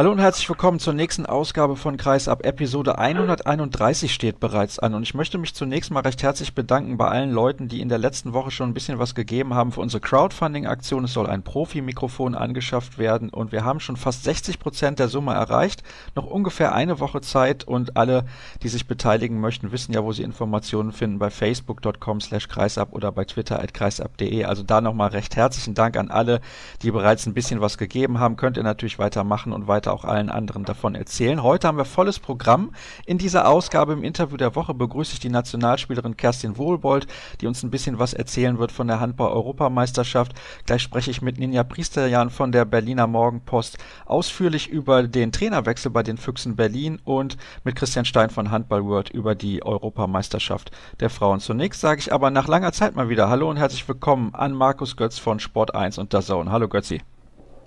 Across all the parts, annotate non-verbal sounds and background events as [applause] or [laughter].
Hallo und herzlich willkommen zur nächsten Ausgabe von Kreisab. Episode 131 steht bereits an und ich möchte mich zunächst mal recht herzlich bedanken bei allen Leuten, die in der letzten Woche schon ein bisschen was gegeben haben für unsere Crowdfunding-Aktion. Es soll ein Profi-Mikrofon angeschafft werden und wir haben schon fast 60 Prozent der Summe erreicht. Noch ungefähr eine Woche Zeit und alle, die sich beteiligen möchten, wissen ja, wo sie Informationen finden bei facebook.com slash kreisab oder bei twitter at kreisab.de. Also da nochmal recht herzlichen Dank an alle, die bereits ein bisschen was gegeben haben. Könnt ihr natürlich weitermachen und weiter auch allen anderen davon erzählen. Heute haben wir volles Programm. In dieser Ausgabe im Interview der Woche begrüße ich die Nationalspielerin Kerstin Wohlbold, die uns ein bisschen was erzählen wird von der Handball-Europameisterschaft. Gleich spreche ich mit Ninja Priesterjan von der Berliner Morgenpost ausführlich über den Trainerwechsel bei den Füchsen Berlin und mit Christian Stein von Handball World über die Europameisterschaft der Frauen. Zunächst sage ich aber nach langer Zeit mal wieder Hallo und herzlich willkommen an Markus Götz von Sport 1 und der Zone. Hallo Götzi.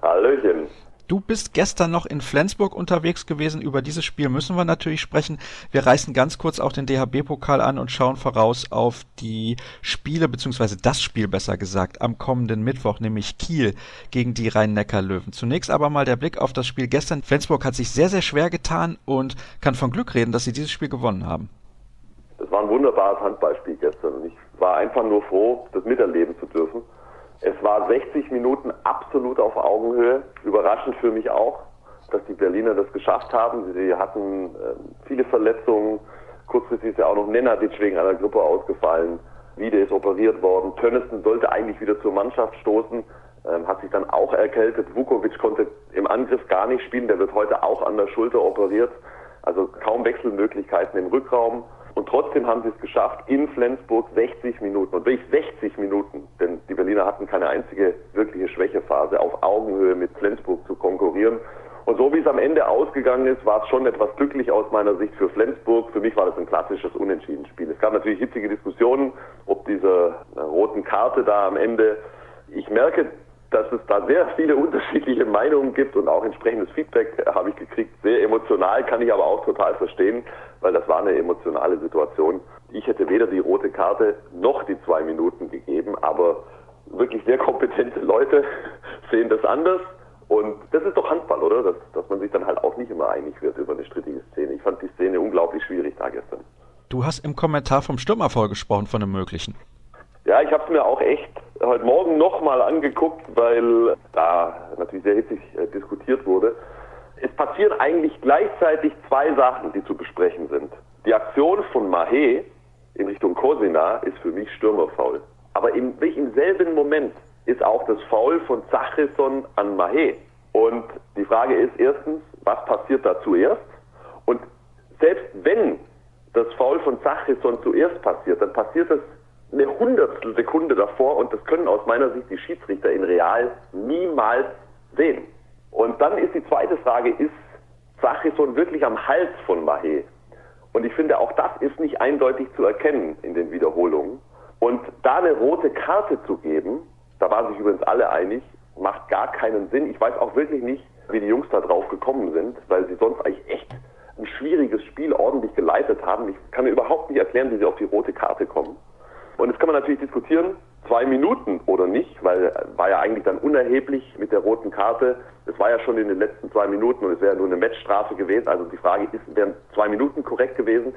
Hallöchen. Du bist gestern noch in Flensburg unterwegs gewesen. Über dieses Spiel müssen wir natürlich sprechen. Wir reißen ganz kurz auch den DHB-Pokal an und schauen voraus auf die Spiele, beziehungsweise das Spiel besser gesagt, am kommenden Mittwoch, nämlich Kiel gegen die Rhein-Neckar-Löwen. Zunächst aber mal der Blick auf das Spiel gestern. Flensburg hat sich sehr, sehr schwer getan und kann von Glück reden, dass sie dieses Spiel gewonnen haben. Das war ein wunderbares Handballspiel gestern. Ich war einfach nur froh, das miterleben zu dürfen. Es war 60 Minuten absolut auf Augenhöhe. Überraschend für mich auch, dass die Berliner das geschafft haben. Sie hatten äh, viele Verletzungen. Kurzfristig ist ja auch noch Nenadic wegen einer Grippe ausgefallen. Wiede ist operiert worden. Tönnissen sollte eigentlich wieder zur Mannschaft stoßen, ähm, hat sich dann auch erkältet. Vukovic konnte im Angriff gar nicht spielen. Der wird heute auch an der Schulter operiert. Also kaum Wechselmöglichkeiten im Rückraum. Und trotzdem haben sie es geschafft, in Flensburg 60 Minuten, und wirklich 60 Minuten, denn die Berliner hatten keine einzige wirkliche Schwächephase, auf Augenhöhe mit Flensburg zu konkurrieren. Und so wie es am Ende ausgegangen ist, war es schon etwas glücklich aus meiner Sicht für Flensburg. Für mich war das ein klassisches Unentschieden-Spiel. Es gab natürlich hitzige Diskussionen, ob diese äh, roten Karte da am Ende. Ich merke, dass es da sehr viele [laughs] unterschiedliche Meinungen gibt und auch entsprechendes Feedback habe ich gekriegt. Sehr emotional, kann ich aber auch total verstehen, weil das war eine emotionale Situation. Ich hätte weder die rote Karte noch die zwei Minuten gegeben, aber wirklich sehr kompetente Leute [laughs] sehen das anders. Und das ist doch Handball, oder? Dass, dass man sich dann halt auch nicht immer einig wird über eine strittige Szene. Ich fand die Szene unglaublich schwierig da gestern. Du hast im Kommentar vom Stürmerfall gesprochen, von einem möglichen. Ja, ich habe es mir auch echt heute Morgen nochmal angeguckt, weil da natürlich sehr hitzig äh, diskutiert wurde. Es passieren eigentlich gleichzeitig zwei Sachen, die zu besprechen sind. Die Aktion von Mahé in Richtung Kosina ist für mich Stürmerfaul. Aber im, im selben Moment ist auch das Foul von Zachrisson an Mahé. Und die Frage ist erstens, was passiert da zuerst? Und selbst wenn das Foul von Zachrisson zuerst passiert, dann passiert es eine Hundertstel Sekunde davor und das können aus meiner Sicht die Schiedsrichter in Real niemals sehen. Und dann ist die zweite Frage, ist Sachison wirklich am Hals von Mahé? Und ich finde, auch das ist nicht eindeutig zu erkennen in den Wiederholungen. Und da eine rote Karte zu geben, da waren sich übrigens alle einig, macht gar keinen Sinn. Ich weiß auch wirklich nicht, wie die Jungs da drauf gekommen sind, weil sie sonst eigentlich echt ein schwieriges Spiel ordentlich geleitet haben. Ich kann mir überhaupt nicht erklären, wie sie auf die rote Karte kommen. Und jetzt kann man natürlich diskutieren, zwei Minuten oder nicht, weil war ja eigentlich dann unerheblich mit der roten Karte. Es war ja schon in den letzten zwei Minuten und es wäre nur eine Matchstrafe gewesen. Also die Frage ist, wären zwei Minuten korrekt gewesen?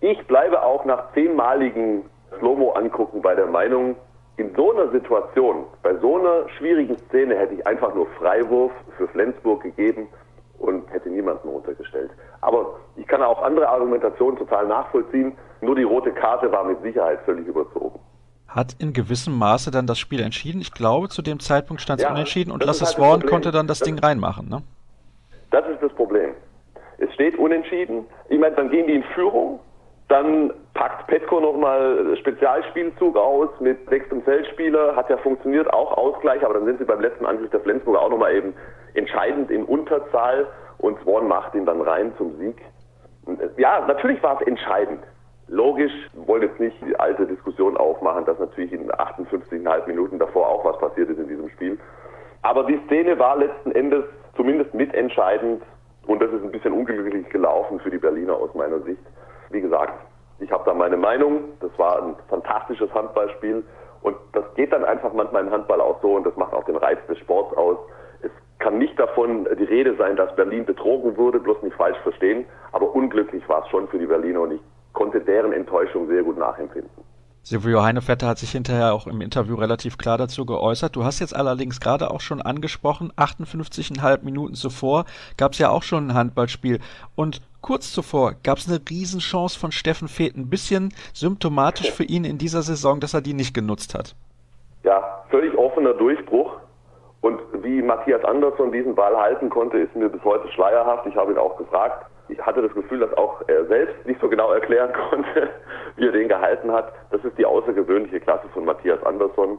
Ich bleibe auch nach zehnmaligen Slow-Mo angucken bei der Meinung, in so einer Situation, bei so einer schwierigen Szene hätte ich einfach nur Freiwurf für Flensburg gegeben und hätte niemanden runtergestellt. Aber ich kann auch andere Argumentationen total nachvollziehen. Nur die rote Karte war mit Sicherheit völlig überzogen. Hat in gewissem Maße dann das Spiel entschieden. Ich glaube, zu dem Zeitpunkt stand es ja, unentschieden und Lasse halt Swan konnte dann das, das Ding reinmachen. Ne? Das ist das Problem. Es steht unentschieden. Ich meine, dann gehen die in Führung. Dann packt Petko nochmal Spezialspielzug aus mit sechstem Feldspieler. Hat ja funktioniert, auch Ausgleich. Aber dann sind sie beim letzten Angriff der Flensburger auch nochmal eben entscheidend in Unterzahl. Und Swan macht ihn dann rein zum Sieg. Ja, natürlich war es entscheidend. Logisch, wollen jetzt nicht die alte Diskussion aufmachen, dass natürlich in 58,5 Minuten davor auch was passiert ist in diesem Spiel. Aber die Szene war letzten Endes zumindest mitentscheidend und das ist ein bisschen unglücklich gelaufen für die Berliner aus meiner Sicht. Wie gesagt, ich habe da meine Meinung. Das war ein fantastisches Handballspiel und das geht dann einfach manchmal im Handball auch so und das macht auch den Reiz des Sports aus kann nicht davon die Rede sein, dass Berlin betrogen wurde, bloß nicht falsch verstehen. Aber unglücklich war es schon für die Berliner und ich konnte deren Enttäuschung sehr gut nachempfinden. Silvio Heinevetter hat sich hinterher auch im Interview relativ klar dazu geäußert. Du hast jetzt allerdings gerade auch schon angesprochen, 58,5 Minuten zuvor gab es ja auch schon ein Handballspiel. Und kurz zuvor gab es eine Riesenchance von Steffen Feeth. Ein bisschen symptomatisch für ihn in dieser Saison, dass er die nicht genutzt hat. Ja, völlig offener Durchbruch. Und wie Matthias Andersson diesen Ball halten konnte, ist mir bis heute schleierhaft. Ich habe ihn auch gefragt ich hatte das Gefühl, dass auch er selbst nicht so genau erklären [laughs] konnte, wie er den gehalten hat. Das ist die außergewöhnliche Klasse von Matthias Andersson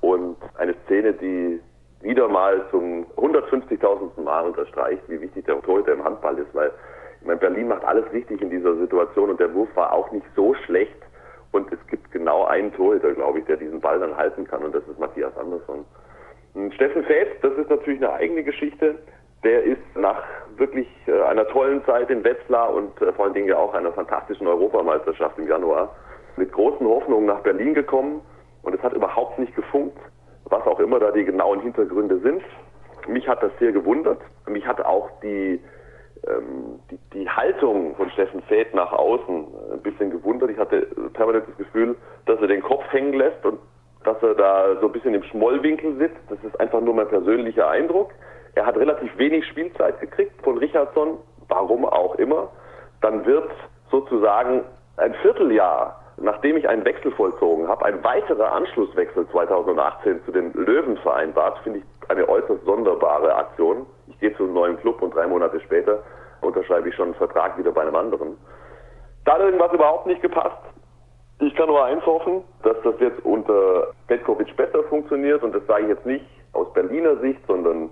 und eine Szene, die wieder mal zum 150.000. Mal unterstreicht, wie wichtig der Torhüter im Handball ist, weil ich meine, Berlin macht alles richtig in dieser Situation und der Wurf war auch nicht so schlecht und es gibt genau einen Torhüter, glaube ich, der diesen Ball dann halten kann und das ist Matthias Andersson. Steffen Feld, das ist natürlich eine eigene Geschichte. Der ist nach wirklich äh, einer tollen Zeit in Wetzlar und äh, vor allen Dingen ja auch einer fantastischen Europameisterschaft im Januar mit großen Hoffnungen nach Berlin gekommen und es hat überhaupt nicht gefunkt, was auch immer da die genauen Hintergründe sind. Mich hat das sehr gewundert. Mich hat auch die, ähm, die, die Haltung von Steffen Feth nach außen ein bisschen gewundert. Ich hatte permanent das Gefühl, dass er den Kopf hängen lässt und dass er da so ein bisschen im Schmollwinkel sitzt. Das ist einfach nur mein persönlicher Eindruck. Er hat relativ wenig Spielzeit gekriegt von Richardson, warum auch immer. Dann wird sozusagen ein Vierteljahr, nachdem ich einen Wechsel vollzogen habe, ein weiterer Anschlusswechsel 2018 zu den Löwen vereinbart, finde ich eine äußerst sonderbare Aktion. Ich gehe zu einem neuen Club und drei Monate später unterschreibe ich schon einen Vertrag wieder bei einem anderen. Da hat irgendwas überhaupt nicht gepasst. Ich kann nur eins hoffen, dass das jetzt unter Petkovic besser funktioniert und das sage ich jetzt nicht aus Berliner Sicht, sondern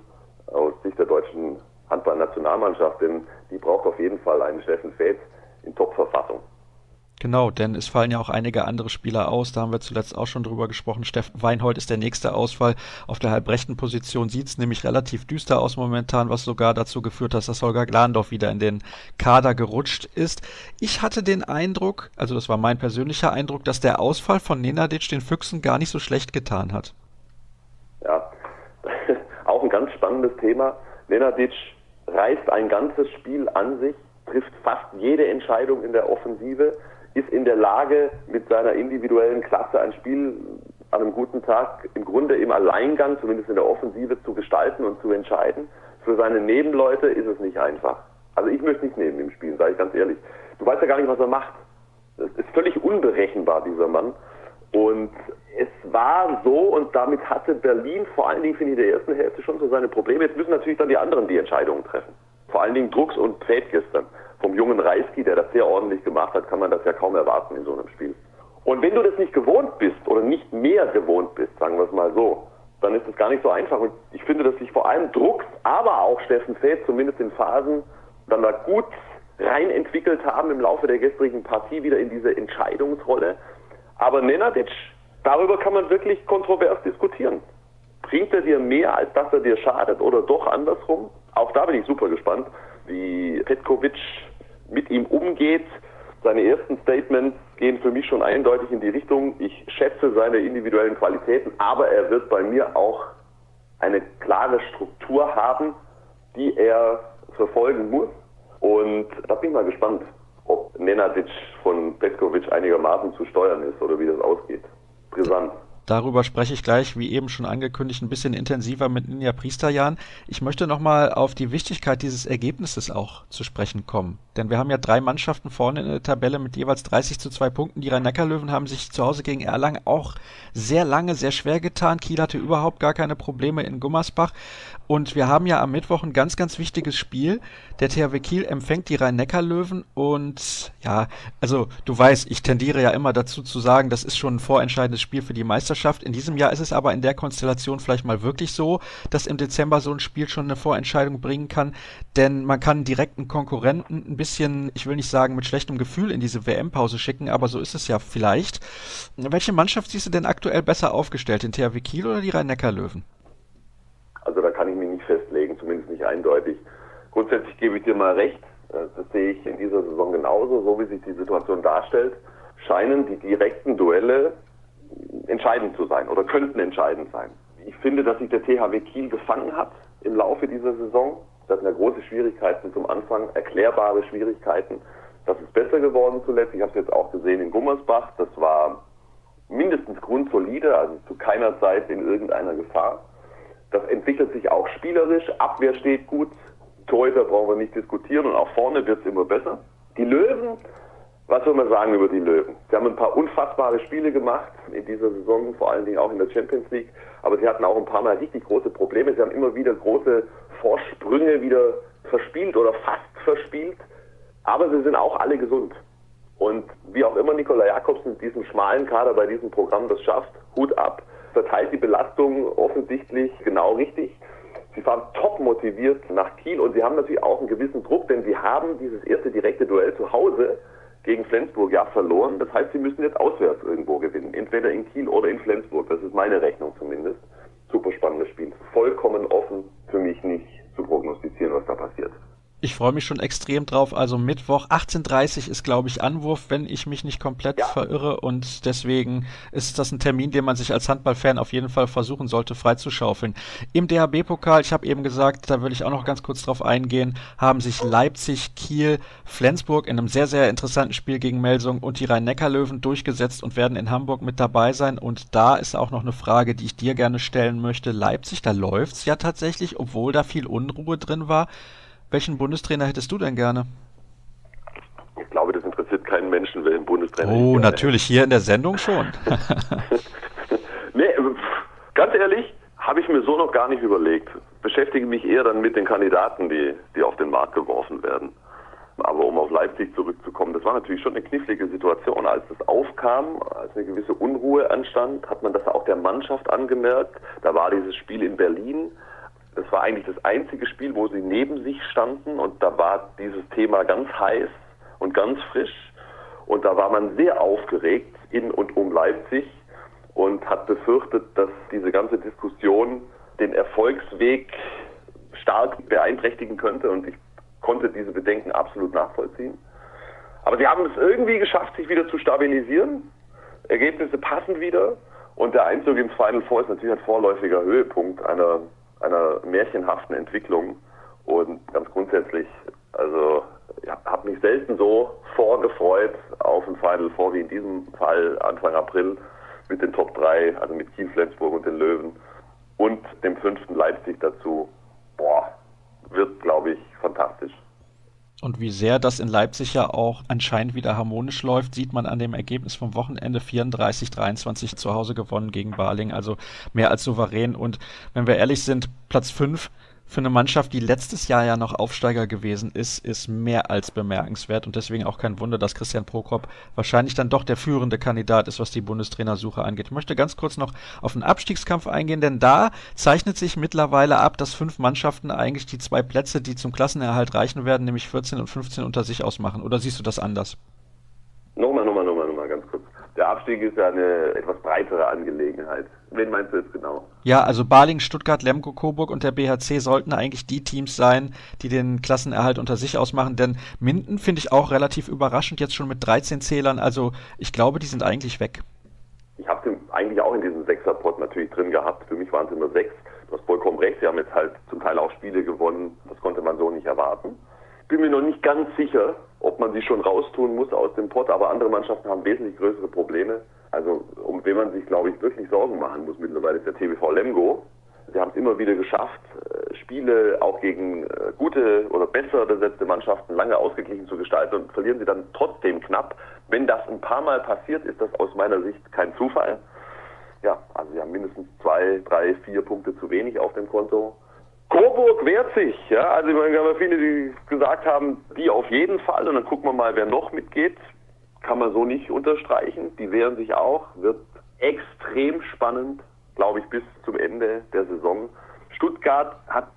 aus Sicht der deutschen Handballnationalmannschaft, denn die braucht auf jeden Fall einen Steffen Feld in Top-Verfassung. Genau, denn es fallen ja auch einige andere Spieler aus. Da haben wir zuletzt auch schon drüber gesprochen. Steffen Weinhold ist der nächste Ausfall. Auf der halbrechten Position sieht es nämlich relativ düster aus momentan, was sogar dazu geführt hat, dass Holger Glandorf wieder in den Kader gerutscht ist. Ich hatte den Eindruck, also das war mein persönlicher Eindruck, dass der Ausfall von Nenadic den Füchsen gar nicht so schlecht getan hat. Ja, ganz spannendes Thema. Nenadic reißt ein ganzes Spiel an sich, trifft fast jede Entscheidung in der Offensive, ist in der Lage, mit seiner individuellen Klasse ein Spiel an einem guten Tag im Grunde im Alleingang, zumindest in der Offensive, zu gestalten und zu entscheiden. Für seine Nebenleute ist es nicht einfach. Also ich möchte nicht neben ihm spielen, sage ich ganz ehrlich. Du weißt ja gar nicht, was er macht. Es ist völlig unberechenbar, dieser Mann. Und es war so und damit hatte Berlin vor allen Dingen, finde ich, in der ersten Hälfte schon so seine Probleme. Jetzt müssen natürlich dann die anderen die Entscheidungen treffen. Vor allen Dingen Drucks und Feld gestern. Vom jungen Reisky, der das sehr ordentlich gemacht hat, kann man das ja kaum erwarten in so einem Spiel. Und wenn du das nicht gewohnt bist oder nicht mehr gewohnt bist, sagen wir es mal so, dann ist es gar nicht so einfach. Und ich finde, dass sich vor allem Drucks, aber auch Steffen Feld zumindest in Phasen dann da gut rein entwickelt haben im Laufe der gestrigen Partie wieder in diese Entscheidungsrolle. Aber Nenadic darüber kann man wirklich kontrovers diskutieren. Bringt er dir mehr, als dass er dir schadet oder doch andersrum? Auch da bin ich super gespannt, wie Petkovic mit ihm umgeht. Seine ersten Statements gehen für mich schon eindeutig in die Richtung, ich schätze seine individuellen Qualitäten, aber er wird bei mir auch eine klare Struktur haben, die er verfolgen muss. Und da bin ich mal gespannt, ob Nenadic von Petkovic einigermaßen zu steuern ist oder wie das ausgeht brisant. Darüber spreche ich gleich, wie eben schon angekündigt, ein bisschen intensiver mit Ninja Priesterjan. Ich möchte nochmal auf die Wichtigkeit dieses Ergebnisses auch zu sprechen kommen. Denn wir haben ja drei Mannschaften vorne in der Tabelle mit jeweils 30 zu 2 Punkten. Die Rhein-Neckar-Löwen haben sich zu Hause gegen Erlangen auch sehr lange, sehr schwer getan. Kiel hatte überhaupt gar keine Probleme in Gummersbach. Und wir haben ja am Mittwoch ein ganz, ganz wichtiges Spiel. Der THW Kiel empfängt die Rhein-Neckar-Löwen und ja, also du weißt, ich tendiere ja immer dazu zu sagen, das ist schon ein vorentscheidendes Spiel für die Meisterschaft. In diesem Jahr ist es aber in der Konstellation vielleicht mal wirklich so, dass im Dezember so ein Spiel schon eine Vorentscheidung bringen kann, denn man kann direkten Konkurrenten ein bisschen, ich will nicht sagen mit schlechtem Gefühl in diese WM-Pause schicken, aber so ist es ja vielleicht. Welche Mannschaft siehst du denn aktuell besser aufgestellt, den THW Kiel oder die Rhein-Neckar-Löwen? Also da kann ich mich nicht festlegen, zumindest nicht eindeutig. Grundsätzlich gebe ich dir mal recht. Äh, das sehe ich in dieser Saison genauso, so wie sich die Situation darstellt, scheinen die direkten Duelle entscheidend zu sein oder könnten entscheidend sein. Ich finde, dass sich der THW Kiel gefangen hat im Laufe dieser Saison. Das sind ja große Schwierigkeiten zum Anfang, erklärbare Schwierigkeiten. Das ist besser geworden zuletzt. Ich habe es jetzt auch gesehen in Gummersbach. Das war mindestens grundsolide, also zu keiner Zeit in irgendeiner Gefahr. Das entwickelt sich auch spielerisch. Abwehr steht gut. Torhüter brauchen wir nicht diskutieren und auch vorne wird es immer besser. Die Löwen, was soll man sagen über die Löwen? Sie haben ein paar unfassbare Spiele gemacht in dieser Saison, vor allen Dingen auch in der Champions League. Aber sie hatten auch ein paar Mal richtig große Probleme. Sie haben immer wieder große Vorsprünge wieder verspielt oder fast verspielt. Aber sie sind auch alle gesund. Und wie auch immer Nikola Jakobsen diesem schmalen Kader bei diesem Programm das schafft, Hut ab, verteilt die Belastung offensichtlich genau richtig. Sie fahren top motiviert nach Kiel und sie haben natürlich auch einen gewissen Druck, denn sie haben dieses erste direkte Duell zu Hause gegen Flensburg ja verloren. Das heißt, sie müssen jetzt auswärts irgendwo gewinnen. Entweder in Kiel oder in Flensburg. Das ist meine Rechnung zumindest. Super spannendes Spiel. Vollkommen offen für mich nicht zu prognostizieren, was da passiert. Ich freue mich schon extrem drauf. Also Mittwoch 18.30 ist, glaube ich, Anwurf, wenn ich mich nicht komplett ja. verirre. Und deswegen ist das ein Termin, den man sich als Handballfan auf jeden Fall versuchen sollte, freizuschaufeln. Im DHB-Pokal, ich habe eben gesagt, da würde ich auch noch ganz kurz drauf eingehen, haben sich Leipzig, Kiel, Flensburg in einem sehr, sehr interessanten Spiel gegen Melsung und die Rhein-Neckar-Löwen durchgesetzt und werden in Hamburg mit dabei sein. Und da ist auch noch eine Frage, die ich dir gerne stellen möchte. Leipzig, da läuft's ja tatsächlich, obwohl da viel Unruhe drin war. Welchen Bundestrainer hättest du denn gerne? Ich glaube, das interessiert keinen Menschen, welchen Bundestrainer. Oh, natürlich, hier in der Sendung schon. [laughs] nee, ganz ehrlich, habe ich mir so noch gar nicht überlegt. Beschäftige mich eher dann mit den Kandidaten, die, die auf den Markt geworfen werden. Aber um auf Leipzig zurückzukommen, das war natürlich schon eine knifflige Situation. Als das aufkam, als eine gewisse Unruhe anstand, hat man das auch der Mannschaft angemerkt. Da war dieses Spiel in Berlin. Das war eigentlich das einzige Spiel, wo sie neben sich standen und da war dieses Thema ganz heiß und ganz frisch und da war man sehr aufgeregt in und um Leipzig und hat befürchtet, dass diese ganze Diskussion den Erfolgsweg stark beeinträchtigen könnte und ich konnte diese Bedenken absolut nachvollziehen. Aber sie haben es irgendwie geschafft, sich wieder zu stabilisieren. Ergebnisse passen wieder und der Einzug ins Final Four ist natürlich ein vorläufiger Höhepunkt einer einer märchenhaften Entwicklung und ganz grundsätzlich, also habe mich selten so vorgefreut auf ein Final Four wie in diesem Fall Anfang April mit den Top 3, also mit Kiel, Flensburg und den Löwen und dem fünften Leipzig dazu. Boah, wird, glaube ich, fantastisch. Und wie sehr das in Leipzig ja auch anscheinend wieder harmonisch läuft, sieht man an dem Ergebnis vom Wochenende 34-23 zu Hause gewonnen gegen Baling, also mehr als souverän. Und wenn wir ehrlich sind, Platz 5 für eine Mannschaft, die letztes Jahr ja noch Aufsteiger gewesen ist, ist mehr als bemerkenswert und deswegen auch kein Wunder, dass Christian Prokop wahrscheinlich dann doch der führende Kandidat ist, was die Bundestrainersuche angeht. Ich möchte ganz kurz noch auf den Abstiegskampf eingehen, denn da zeichnet sich mittlerweile ab, dass fünf Mannschaften eigentlich die zwei Plätze, die zum Klassenerhalt reichen werden, nämlich 14 und 15 unter sich ausmachen. Oder siehst du das anders? Nochmal, nochmal, nochmal, nochmal, ganz kurz. Der Abstieg ist ja eine etwas breitere Angelegenheit. Wen meinst du jetzt genau? Ja, also Baling, Stuttgart, Lemgo, Coburg und der BHC sollten eigentlich die Teams sein, die den Klassenerhalt unter sich ausmachen. Denn Minden finde ich auch relativ überraschend, jetzt schon mit 13 Zählern. Also ich glaube, die sind eigentlich weg. Ich habe den eigentlich auch in diesem Sechserpot natürlich drin gehabt. Für mich waren es immer sechs. Du hast vollkommen recht, sie haben jetzt halt zum Teil auch Spiele gewonnen. Das konnte man so nicht erwarten bin mir noch nicht ganz sicher, ob man sie schon raustun muss aus dem Pott, aber andere Mannschaften haben wesentlich größere Probleme. Also um wen man sich, glaube ich, wirklich Sorgen machen muss mittlerweile ist der TBV Lemgo. Sie haben es immer wieder geschafft, äh, Spiele auch gegen äh, gute oder besser besetzte Mannschaften lange ausgeglichen zu gestalten und verlieren sie dann trotzdem knapp. Wenn das ein paar Mal passiert, ist das aus meiner Sicht kein Zufall. Ja, also sie haben mindestens zwei, drei, vier Punkte zu wenig auf dem Konto. Coburg wehrt sich, ja. Also ich meine, haben viele, die gesagt haben, die auf jeden Fall. Und dann gucken wir mal, wer noch mitgeht. Kann man so nicht unterstreichen. Die wehren sich auch. Wird extrem spannend, glaube ich, bis zum Ende der Saison. Stuttgart hat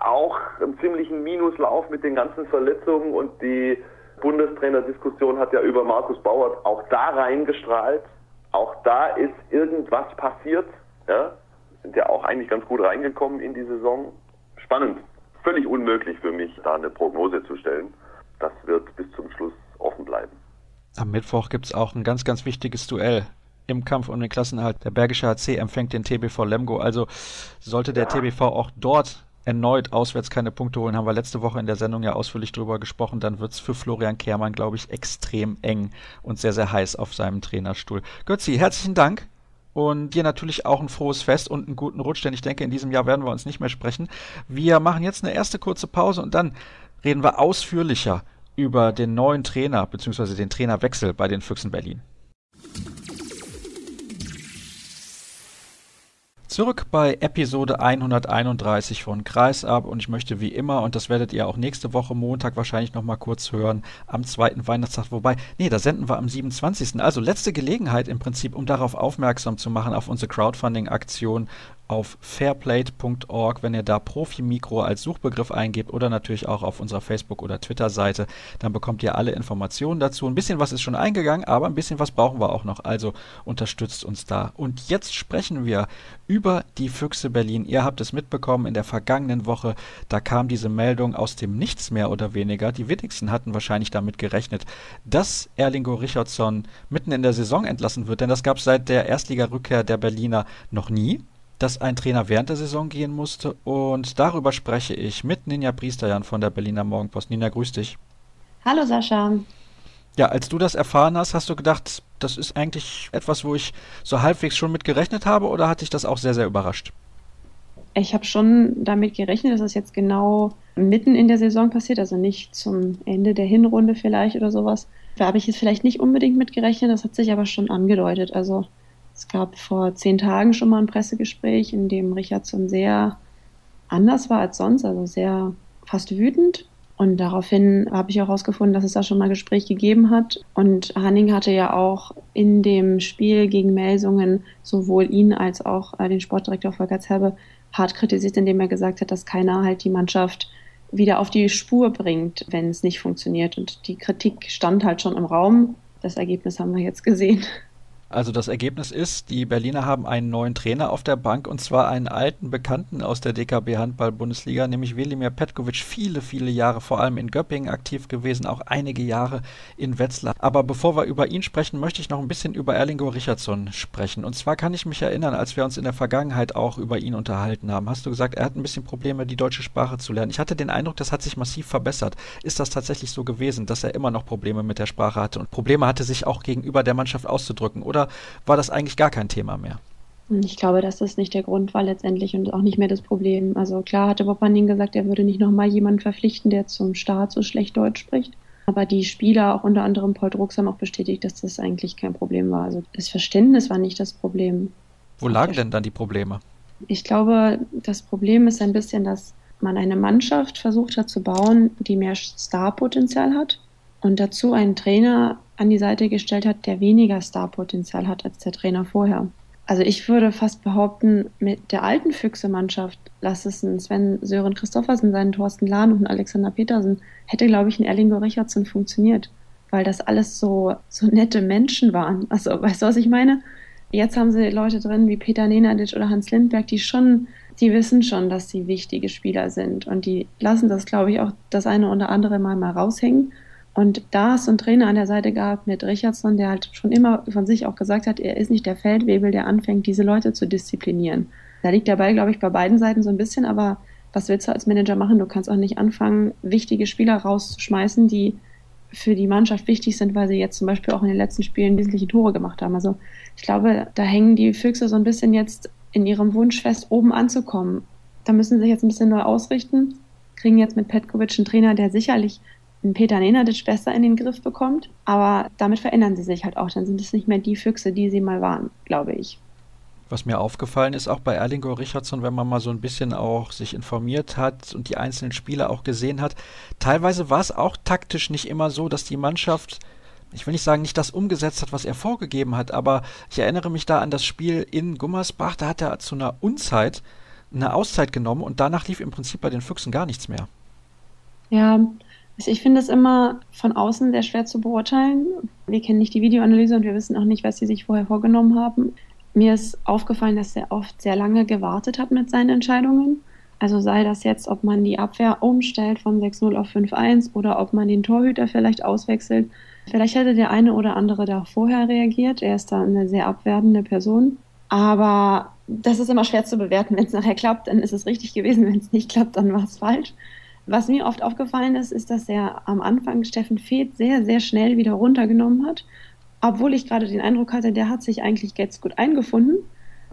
auch einen ziemlichen Minuslauf mit den ganzen Verletzungen und die Bundestrainerdiskussion hat ja über Markus Bauert auch da reingestrahlt. Auch da ist irgendwas passiert. Ja? Sind ja auch eigentlich ganz gut reingekommen in die Saison spannend. Völlig unmöglich für mich, da eine Prognose zu stellen. Das wird bis zum Schluss offen bleiben. Am Mittwoch gibt es auch ein ganz, ganz wichtiges Duell im Kampf um den Klassenerhalt. Der Bergische HC empfängt den TBV Lemgo. Also sollte der ja. TBV auch dort erneut auswärts keine Punkte holen, haben wir letzte Woche in der Sendung ja ausführlich drüber gesprochen, dann wird es für Florian Kehrmann, glaube ich, extrem eng und sehr, sehr heiß auf seinem Trainerstuhl. Götzi, herzlichen Dank. Und dir natürlich auch ein frohes Fest und einen guten Rutsch, denn ich denke, in diesem Jahr werden wir uns nicht mehr sprechen. Wir machen jetzt eine erste kurze Pause und dann reden wir ausführlicher über den neuen Trainer bzw. den Trainerwechsel bei den Füchsen Berlin. Zurück bei Episode 131 von Kreisab und ich möchte wie immer, und das werdet ihr auch nächste Woche Montag wahrscheinlich nochmal kurz hören, am zweiten Weihnachtstag, wobei, nee, da senden wir am 27. Also letzte Gelegenheit im Prinzip, um darauf aufmerksam zu machen, auf unsere Crowdfunding-Aktion auf fairplate.org, wenn ihr da Profi-Mikro als Suchbegriff eingebt oder natürlich auch auf unserer Facebook- oder Twitter-Seite, dann bekommt ihr alle Informationen dazu. Ein bisschen was ist schon eingegangen, aber ein bisschen was brauchen wir auch noch. Also unterstützt uns da. Und jetzt sprechen wir über die Füchse Berlin. Ihr habt es mitbekommen in der vergangenen Woche, da kam diese Meldung aus dem Nichts mehr oder weniger. Die wenigsten hatten wahrscheinlich damit gerechnet, dass Erlingo Richardson mitten in der Saison entlassen wird, denn das gab es seit der Erstligarückkehr der Berliner noch nie dass ein Trainer während der Saison gehen musste. Und darüber spreche ich mit Ninja Priesterjan von der Berliner Morgenpost. Ninja, grüß dich. Hallo Sascha. Ja, als du das erfahren hast, hast du gedacht, das ist eigentlich etwas, wo ich so halbwegs schon mit gerechnet habe oder hat dich das auch sehr, sehr überrascht? Ich habe schon damit gerechnet, dass es jetzt genau mitten in der Saison passiert, also nicht zum Ende der Hinrunde vielleicht oder sowas. Da habe ich jetzt vielleicht nicht unbedingt mit gerechnet, das hat sich aber schon angedeutet. Also es gab vor zehn Tagen schon mal ein Pressegespräch, in dem Richardson sehr anders war als sonst, also sehr fast wütend. Und daraufhin habe ich auch herausgefunden, dass es da schon mal Gespräch gegeben hat. Und Hanning hatte ja auch in dem Spiel gegen Melsungen sowohl ihn als auch äh, den Sportdirektor Volker Zerbe hart kritisiert, indem er gesagt hat, dass keiner halt die Mannschaft wieder auf die Spur bringt, wenn es nicht funktioniert. Und die Kritik stand halt schon im Raum. Das Ergebnis haben wir jetzt gesehen. Also das Ergebnis ist, die Berliner haben einen neuen Trainer auf der Bank und zwar einen alten Bekannten aus der DKB Handball-Bundesliga, nämlich Velimir Petkovic, viele, viele Jahre vor allem in Göppingen aktiv gewesen, auch einige Jahre in Wetzlar. Aber bevor wir über ihn sprechen, möchte ich noch ein bisschen über Erlingo Richardson sprechen. Und zwar kann ich mich erinnern, als wir uns in der Vergangenheit auch über ihn unterhalten haben, hast du gesagt, er hat ein bisschen Probleme, die deutsche Sprache zu lernen. Ich hatte den Eindruck, das hat sich massiv verbessert. Ist das tatsächlich so gewesen, dass er immer noch Probleme mit der Sprache hatte und Probleme hatte, sich auch gegenüber der Mannschaft auszudrücken? Oder oder war das eigentlich gar kein Thema mehr? Ich glaube, dass das nicht der Grund war letztendlich und auch nicht mehr das Problem. Also klar hatte Bob gesagt, er würde nicht nochmal jemanden verpflichten, der zum Start so schlecht Deutsch spricht. Aber die Spieler, auch unter anderem Paul Drucks, haben auch bestätigt, dass das eigentlich kein Problem war. Also das Verständnis war nicht das Problem. Wo lagen denn dann die Probleme? Ich glaube, das Problem ist ein bisschen, dass man eine Mannschaft versucht hat zu bauen, die mehr Starpotenzial hat und dazu einen Trainer an die Seite gestellt hat, der weniger Starpotenzial hat als der Trainer vorher. Also ich würde fast behaupten, mit der alten Füchse-Mannschaft, lass es ein Sven Sören Christoffersen sein, Thorsten Lahn und Alexander Petersen, hätte, glaube ich, ein Erlingo Richardson funktioniert, weil das alles so, so nette Menschen waren. Also, weißt du, was ich meine? Jetzt haben sie Leute drin wie Peter Nenadic oder Hans Lindberg, die schon, die wissen schon, dass sie wichtige Spieler sind und die lassen das, glaube ich, auch das eine oder andere Mal mal raushängen und da es einen Trainer an der Seite gab mit Richardson, der halt schon immer von sich auch gesagt hat, er ist nicht der Feldwebel, der anfängt, diese Leute zu disziplinieren. Da liegt Ball, glaube ich, bei beiden Seiten so ein bisschen, aber was willst du als Manager machen? Du kannst auch nicht anfangen, wichtige Spieler rauszuschmeißen, die für die Mannschaft wichtig sind, weil sie jetzt zum Beispiel auch in den letzten Spielen wesentliche Tore gemacht haben. Also ich glaube, da hängen die Füchse so ein bisschen jetzt in ihrem Wunsch fest, oben anzukommen. Da müssen sie sich jetzt ein bisschen neu ausrichten, kriegen jetzt mit Petkovic einen Trainer, der sicherlich Peter Nenadic besser in den Griff bekommt. Aber damit verändern sie sich halt auch. Dann sind es nicht mehr die Füchse, die sie mal waren, glaube ich. Was mir aufgefallen ist, auch bei Erlingo Richardson, wenn man mal so ein bisschen auch sich informiert hat und die einzelnen Spieler auch gesehen hat, teilweise war es auch taktisch nicht immer so, dass die Mannschaft, ich will nicht sagen, nicht das umgesetzt hat, was er vorgegeben hat, aber ich erinnere mich da an das Spiel in Gummersbach, da hat er zu einer Unzeit eine Auszeit genommen und danach lief im Prinzip bei den Füchsen gar nichts mehr. Ja, also ich finde es immer von außen sehr schwer zu beurteilen. Wir kennen nicht die Videoanalyse und wir wissen auch nicht, was sie sich vorher vorgenommen haben. Mir ist aufgefallen, dass er oft sehr lange gewartet hat mit seinen Entscheidungen. Also sei das jetzt, ob man die Abwehr umstellt von 6-0 auf 5-1 oder ob man den Torhüter vielleicht auswechselt. Vielleicht hätte der eine oder andere da vorher reagiert. Er ist da eine sehr abwertende Person. Aber das ist immer schwer zu bewerten. Wenn es nachher klappt, dann ist es richtig gewesen. Wenn es nicht klappt, dann war es falsch. Was mir oft aufgefallen ist, ist, dass er am Anfang Steffen Feeth sehr, sehr schnell wieder runtergenommen hat. Obwohl ich gerade den Eindruck hatte, der hat sich eigentlich jetzt gut eingefunden.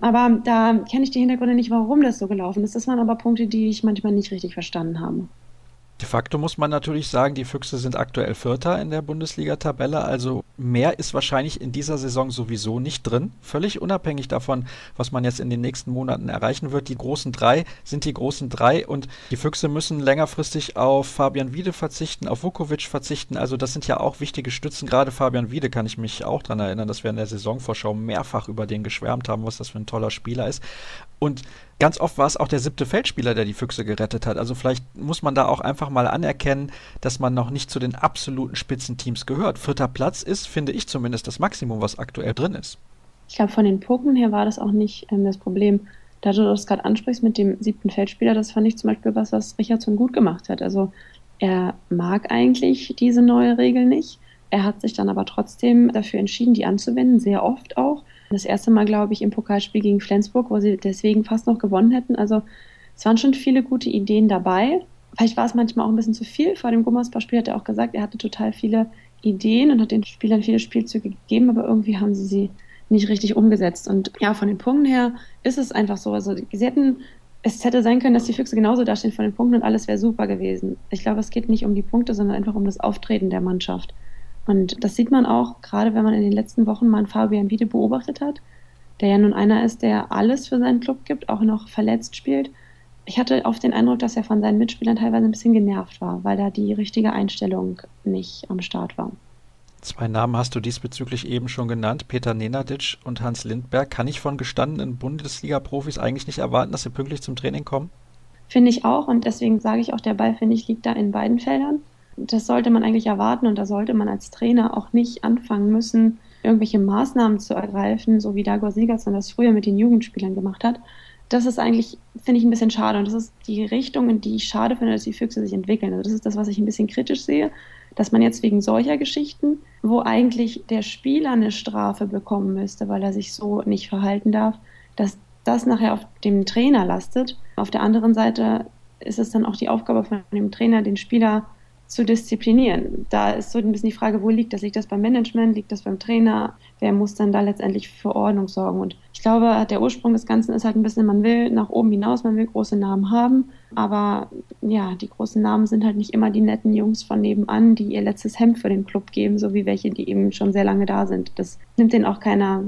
Aber da kenne ich die Hintergründe nicht, warum das so gelaufen ist. Das waren aber Punkte, die ich manchmal nicht richtig verstanden habe. De facto muss man natürlich sagen, die Füchse sind aktuell Vierter in der Bundesliga-Tabelle, also mehr ist wahrscheinlich in dieser Saison sowieso nicht drin. Völlig unabhängig davon, was man jetzt in den nächsten Monaten erreichen wird. Die großen drei sind die großen drei und die Füchse müssen längerfristig auf Fabian Wiede verzichten, auf Vukovic verzichten. Also das sind ja auch wichtige Stützen. Gerade Fabian Wiede kann ich mich auch daran erinnern, dass wir in der Saisonvorschau mehrfach über den geschwärmt haben, was das für ein toller Spieler ist. Und ganz oft war es auch der siebte Feldspieler, der die Füchse gerettet hat. Also vielleicht muss man da auch einfach mal anerkennen, dass man noch nicht zu den absoluten Spitzenteams gehört. Vierter Platz ist, finde ich zumindest, das Maximum, was aktuell drin ist. Ich glaube, von den Punkten her war das auch nicht ähm, das Problem. Da du das gerade ansprichst mit dem siebten Feldspieler, das fand ich zum Beispiel was, was Richardson gut gemacht hat. Also er mag eigentlich diese neue Regel nicht. Er hat sich dann aber trotzdem dafür entschieden, die anzuwenden, sehr oft auch. Das erste Mal, glaube ich, im Pokalspiel gegen Flensburg, wo sie deswegen fast noch gewonnen hätten. Also es waren schon viele gute Ideen dabei. Vielleicht war es manchmal auch ein bisschen zu viel. Vor dem Gummersbach-Spiel hat er auch gesagt, er hatte total viele Ideen und hat den Spielern viele Spielzüge gegeben, aber irgendwie haben sie sie nicht richtig umgesetzt. Und ja, von den Punkten her ist es einfach so. Also sie hätten, es hätte sein können, dass die Füchse genauso dastehen von den Punkten und alles wäre super gewesen. Ich glaube, es geht nicht um die Punkte, sondern einfach um das Auftreten der Mannschaft. Und das sieht man auch, gerade wenn man in den letzten Wochen mal einen Fabian Wiede beobachtet hat, der ja nun einer ist, der alles für seinen Club gibt, auch noch verletzt spielt. Ich hatte oft den Eindruck, dass er von seinen Mitspielern teilweise ein bisschen genervt war, weil da die richtige Einstellung nicht am Start war. Zwei Namen hast du diesbezüglich eben schon genannt, Peter Nenadic und Hans Lindberg. Kann ich von gestandenen Bundesliga-Profis eigentlich nicht erwarten, dass sie pünktlich zum Training kommen? Finde ich auch und deswegen sage ich auch, der Ball, finde ich, liegt da in beiden Feldern das sollte man eigentlich erwarten und da sollte man als Trainer auch nicht anfangen müssen, irgendwelche Maßnahmen zu ergreifen, so wie Dagor Sigurdsson das früher mit den Jugendspielern gemacht hat. Das ist eigentlich, finde ich, ein bisschen schade. Und das ist die Richtung, in die ich schade finde, dass die Füchse sich entwickeln. Also das ist das, was ich ein bisschen kritisch sehe, dass man jetzt wegen solcher Geschichten, wo eigentlich der Spieler eine Strafe bekommen müsste, weil er sich so nicht verhalten darf, dass das nachher auf dem Trainer lastet. Auf der anderen Seite ist es dann auch die Aufgabe von dem Trainer, den Spieler zu disziplinieren. Da ist so ein bisschen die Frage, wo liegt das? Liegt das beim Management? Liegt das beim Trainer? Wer muss dann da letztendlich für Ordnung sorgen? Und ich glaube, der Ursprung des Ganzen ist halt ein bisschen, man will nach oben hinaus, man will große Namen haben, aber ja, die großen Namen sind halt nicht immer die netten Jungs von nebenan, die ihr letztes Hemd für den Club geben, so wie welche, die eben schon sehr lange da sind. Das nimmt denen auch keiner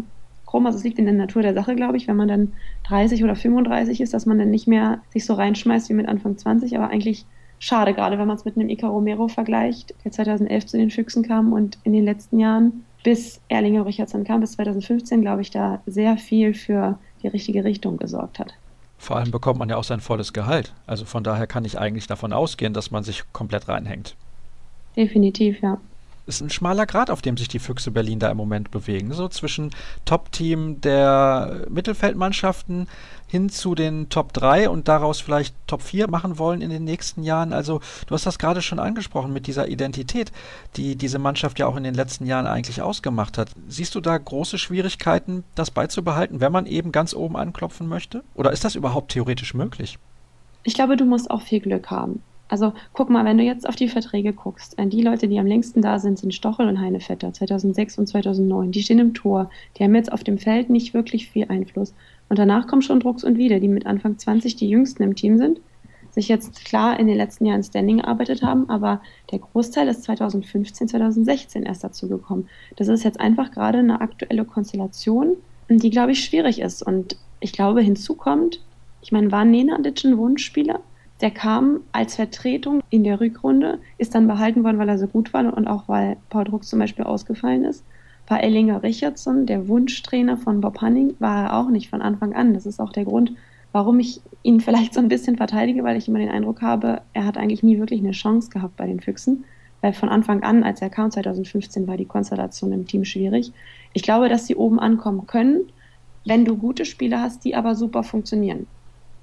krumm. Also es liegt in der Natur der Sache, glaube ich, wenn man dann 30 oder 35 ist, dass man dann nicht mehr sich so reinschmeißt wie mit Anfang 20, aber eigentlich schade, gerade wenn man es mit einem Ica Romero vergleicht, der 2011 zu den Füchsen kam und in den letzten Jahren, bis Erlinger Richardson kam, bis 2015, glaube ich, da sehr viel für die richtige Richtung gesorgt hat. Vor allem bekommt man ja auch sein volles Gehalt. Also von daher kann ich eigentlich davon ausgehen, dass man sich komplett reinhängt. Definitiv, ja ist ein schmaler Grad, auf dem sich die Füchse Berlin da im Moment bewegen. So zwischen Top-Team der Mittelfeldmannschaften hin zu den Top 3 und daraus vielleicht Top 4 machen wollen in den nächsten Jahren. Also du hast das gerade schon angesprochen mit dieser Identität, die diese Mannschaft ja auch in den letzten Jahren eigentlich ausgemacht hat. Siehst du da große Schwierigkeiten, das beizubehalten, wenn man eben ganz oben anklopfen möchte? Oder ist das überhaupt theoretisch möglich? Ich glaube, du musst auch viel Glück haben. Also guck mal, wenn du jetzt auf die Verträge guckst, die Leute, die am längsten da sind, sind Stochel und Heinevetter 2006 und 2009. Die stehen im Tor. Die haben jetzt auf dem Feld nicht wirklich viel Einfluss. Und danach kommen schon Drucks und Wieder, die mit Anfang 20 die jüngsten im Team sind, sich jetzt klar in den letzten Jahren Standing gearbeitet haben, aber der Großteil ist 2015, 2016 erst dazu gekommen. Das ist jetzt einfach gerade eine aktuelle Konstellation, die, glaube ich, schwierig ist. Und ich glaube, hinzu kommt, ich meine, war Nenadic ein Wunschspieler? Der kam als Vertretung in der Rückrunde, ist dann behalten worden, weil er so gut war und auch weil Paul Drucks zum Beispiel ausgefallen ist. War Ellinger Richardson, der Wunschtrainer von Bob Hanning, war er auch nicht von Anfang an. Das ist auch der Grund, warum ich ihn [laughs] vielleicht so ein bisschen verteidige, weil ich immer den Eindruck habe, er hat eigentlich nie wirklich eine Chance gehabt bei den Füchsen. Weil von Anfang an, als er kam, 2015, war die Konstellation im Team schwierig. Ich glaube, dass sie oben ankommen können, wenn du gute Spieler hast, die aber super funktionieren.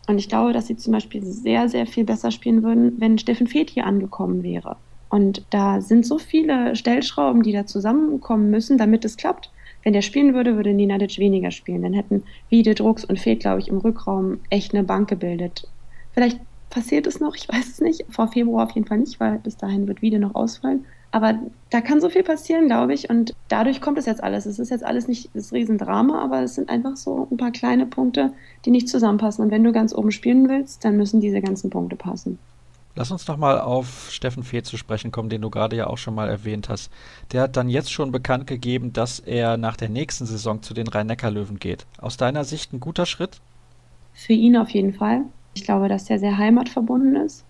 Und ich glaube, dass sie zum Beispiel sehr, sehr viel besser spielen würden, wenn Steffen Feeth hier angekommen wäre. Und da sind so viele Stellschrauben, die da zusammenkommen müssen, damit es klappt. Wenn der spielen würde, würde Nenadic weniger spielen. Dann hätten Wiede, Drucks und Fed, glaube ich, im Rückraum echt eine Bank gebildet. Vielleicht passiert es noch, ich weiß es nicht. Vor Februar auf jeden Fall nicht, weil bis dahin wird Wiede noch ausfallen. Aber da kann so viel passieren, glaube ich. Und dadurch kommt es jetzt alles. Es ist jetzt alles nicht das Riesendrama, aber es sind einfach so ein paar kleine Punkte, die nicht zusammenpassen. Und wenn du ganz oben spielen willst, dann müssen diese ganzen Punkte passen. Lass uns doch mal auf Steffen Fee zu sprechen kommen, den du gerade ja auch schon mal erwähnt hast. Der hat dann jetzt schon bekannt gegeben, dass er nach der nächsten Saison zu den Rhein-Neckar-Löwen geht. Aus deiner Sicht ein guter Schritt? Für ihn auf jeden Fall. Ich glaube, dass er sehr heimatverbunden ist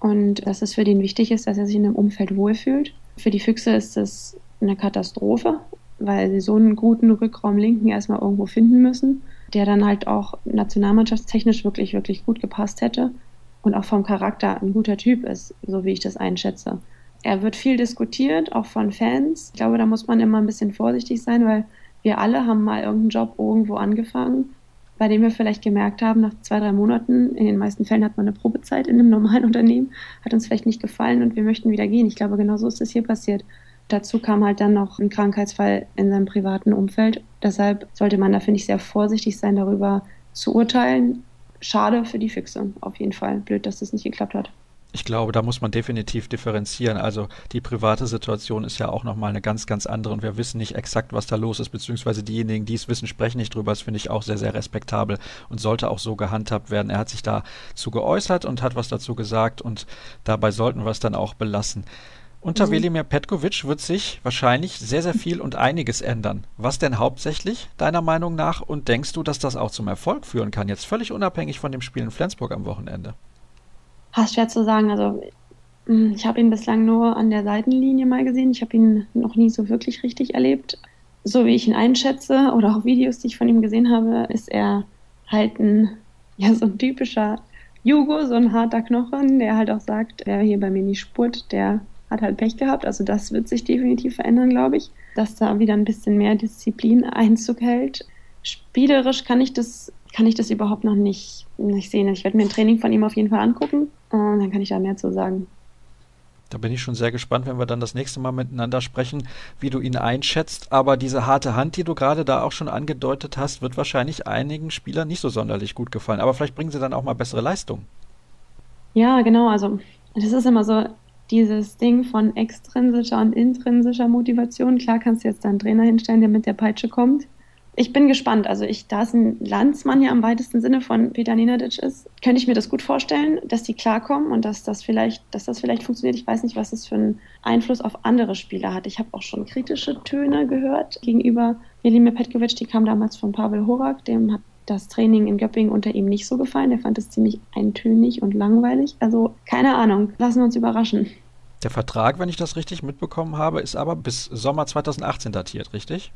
und dass es für den wichtig ist, dass er sich in einem Umfeld wohlfühlt. Für die Füchse ist es eine Katastrophe, weil sie so einen guten Rückraum Linken erstmal irgendwo finden müssen, der dann halt auch nationalmannschaftstechnisch wirklich, wirklich gut gepasst hätte und auch vom Charakter ein guter Typ ist, so wie ich das einschätze. Er wird viel diskutiert, auch von Fans. Ich glaube, da muss man immer ein bisschen vorsichtig sein, weil wir alle haben mal irgendeinen Job irgendwo angefangen, bei dem wir vielleicht gemerkt haben, nach zwei, drei Monaten, in den meisten Fällen hat man eine Probezeit in einem normalen [laughs] Unternehmen, hat uns vielleicht nicht gefallen und wir möchten wieder gehen. Ich glaube, genau so ist das hier passiert. Dazu kam halt dann noch ein Krankheitsfall in seinem privaten Umfeld. Deshalb sollte man da, finde ich, sehr vorsichtig sein, darüber zu urteilen schade für die Füchse, auf jeden Fall. Blöd, dass das nicht geklappt hat. Ich glaube, da muss man definitiv differenzieren. Also die private Situation ist ja auch nochmal eine ganz, ganz andere und wir wissen nicht exakt, was da los ist, beziehungsweise diejenigen, die es wissen, sprechen nicht drüber. Das finde ich auch sehr, sehr respektabel und sollte auch so gehandhabt werden. Er hat sich dazu geäußert und hat was dazu gesagt und dabei sollten wir es dann auch belassen. Unter mhm. Velimir Petkovic wird sich wahrscheinlich sehr, sehr viel und einiges ändern. Was denn hauptsächlich, deiner Meinung nach? Und denkst du, dass das auch zum Erfolg führen kann, jetzt völlig unabhängig von dem Spiel in Flensburg am Wochenende? Hast schwer zu sagen. Also, hm, ich habe ihn bislang nur an der Seitenlinie mal gesehen. Ich habe ihn noch nie so wirklich richtig erlebt. So wie ich ihn einschätze oder auch Videos, die ich von ihm gesehen habe, ist er halt ein, [laughs] ja, so ein typischer Jugo, so ein harter Knochen, der halt auch sagt, wer hier bei mir nicht spurt, der hat halt Pech gehabt. Also das wird sich definitiv verändern, glaube ich, dass da wieder ein bisschen mehr Disziplin Einzug hält. Spielerisch kann ich das, kann ich das überhaupt noch nicht, nicht sehen. Ich werde mir ein Training von ihm auf jeden Fall angucken und dann kann ich da mehr zu sagen. Da bin ich schon sehr gespannt, wenn wir dann das nächste Mal miteinander sprechen, wie du ihn einschätzt. Aber diese harte Hand, die du gerade da auch schon angedeutet hast, wird wahrscheinlich einigen Spielern nicht so sonderlich gut gefallen. Aber vielleicht bringen sie dann auch mal bessere Leistungen. Ja, genau. Also das ist immer so, dieses Ding von extrinsischer und intrinsischer Motivation. Klar kannst du jetzt da einen Trainer hinstellen, der mit der Peitsche kommt. Ich bin gespannt. Also ich, da es ein Landsmann ja im weitesten Sinne von Peter Nenadic ist, könnte ich mir das gut vorstellen, dass die klarkommen und dass das vielleicht, dass das vielleicht funktioniert. Ich weiß nicht, was das für einen Einfluss auf andere Spieler hat. Ich habe auch schon kritische Töne gehört gegenüber Velimir Petkovic, die kam damals von Pavel Horak, dem hat das Training in Göppingen unter ihm nicht so gefallen. Er fand es ziemlich eintönig und langweilig. Also keine Ahnung, lassen wir uns überraschen. Der Vertrag, wenn ich das richtig mitbekommen habe, ist aber bis Sommer 2018 datiert, richtig?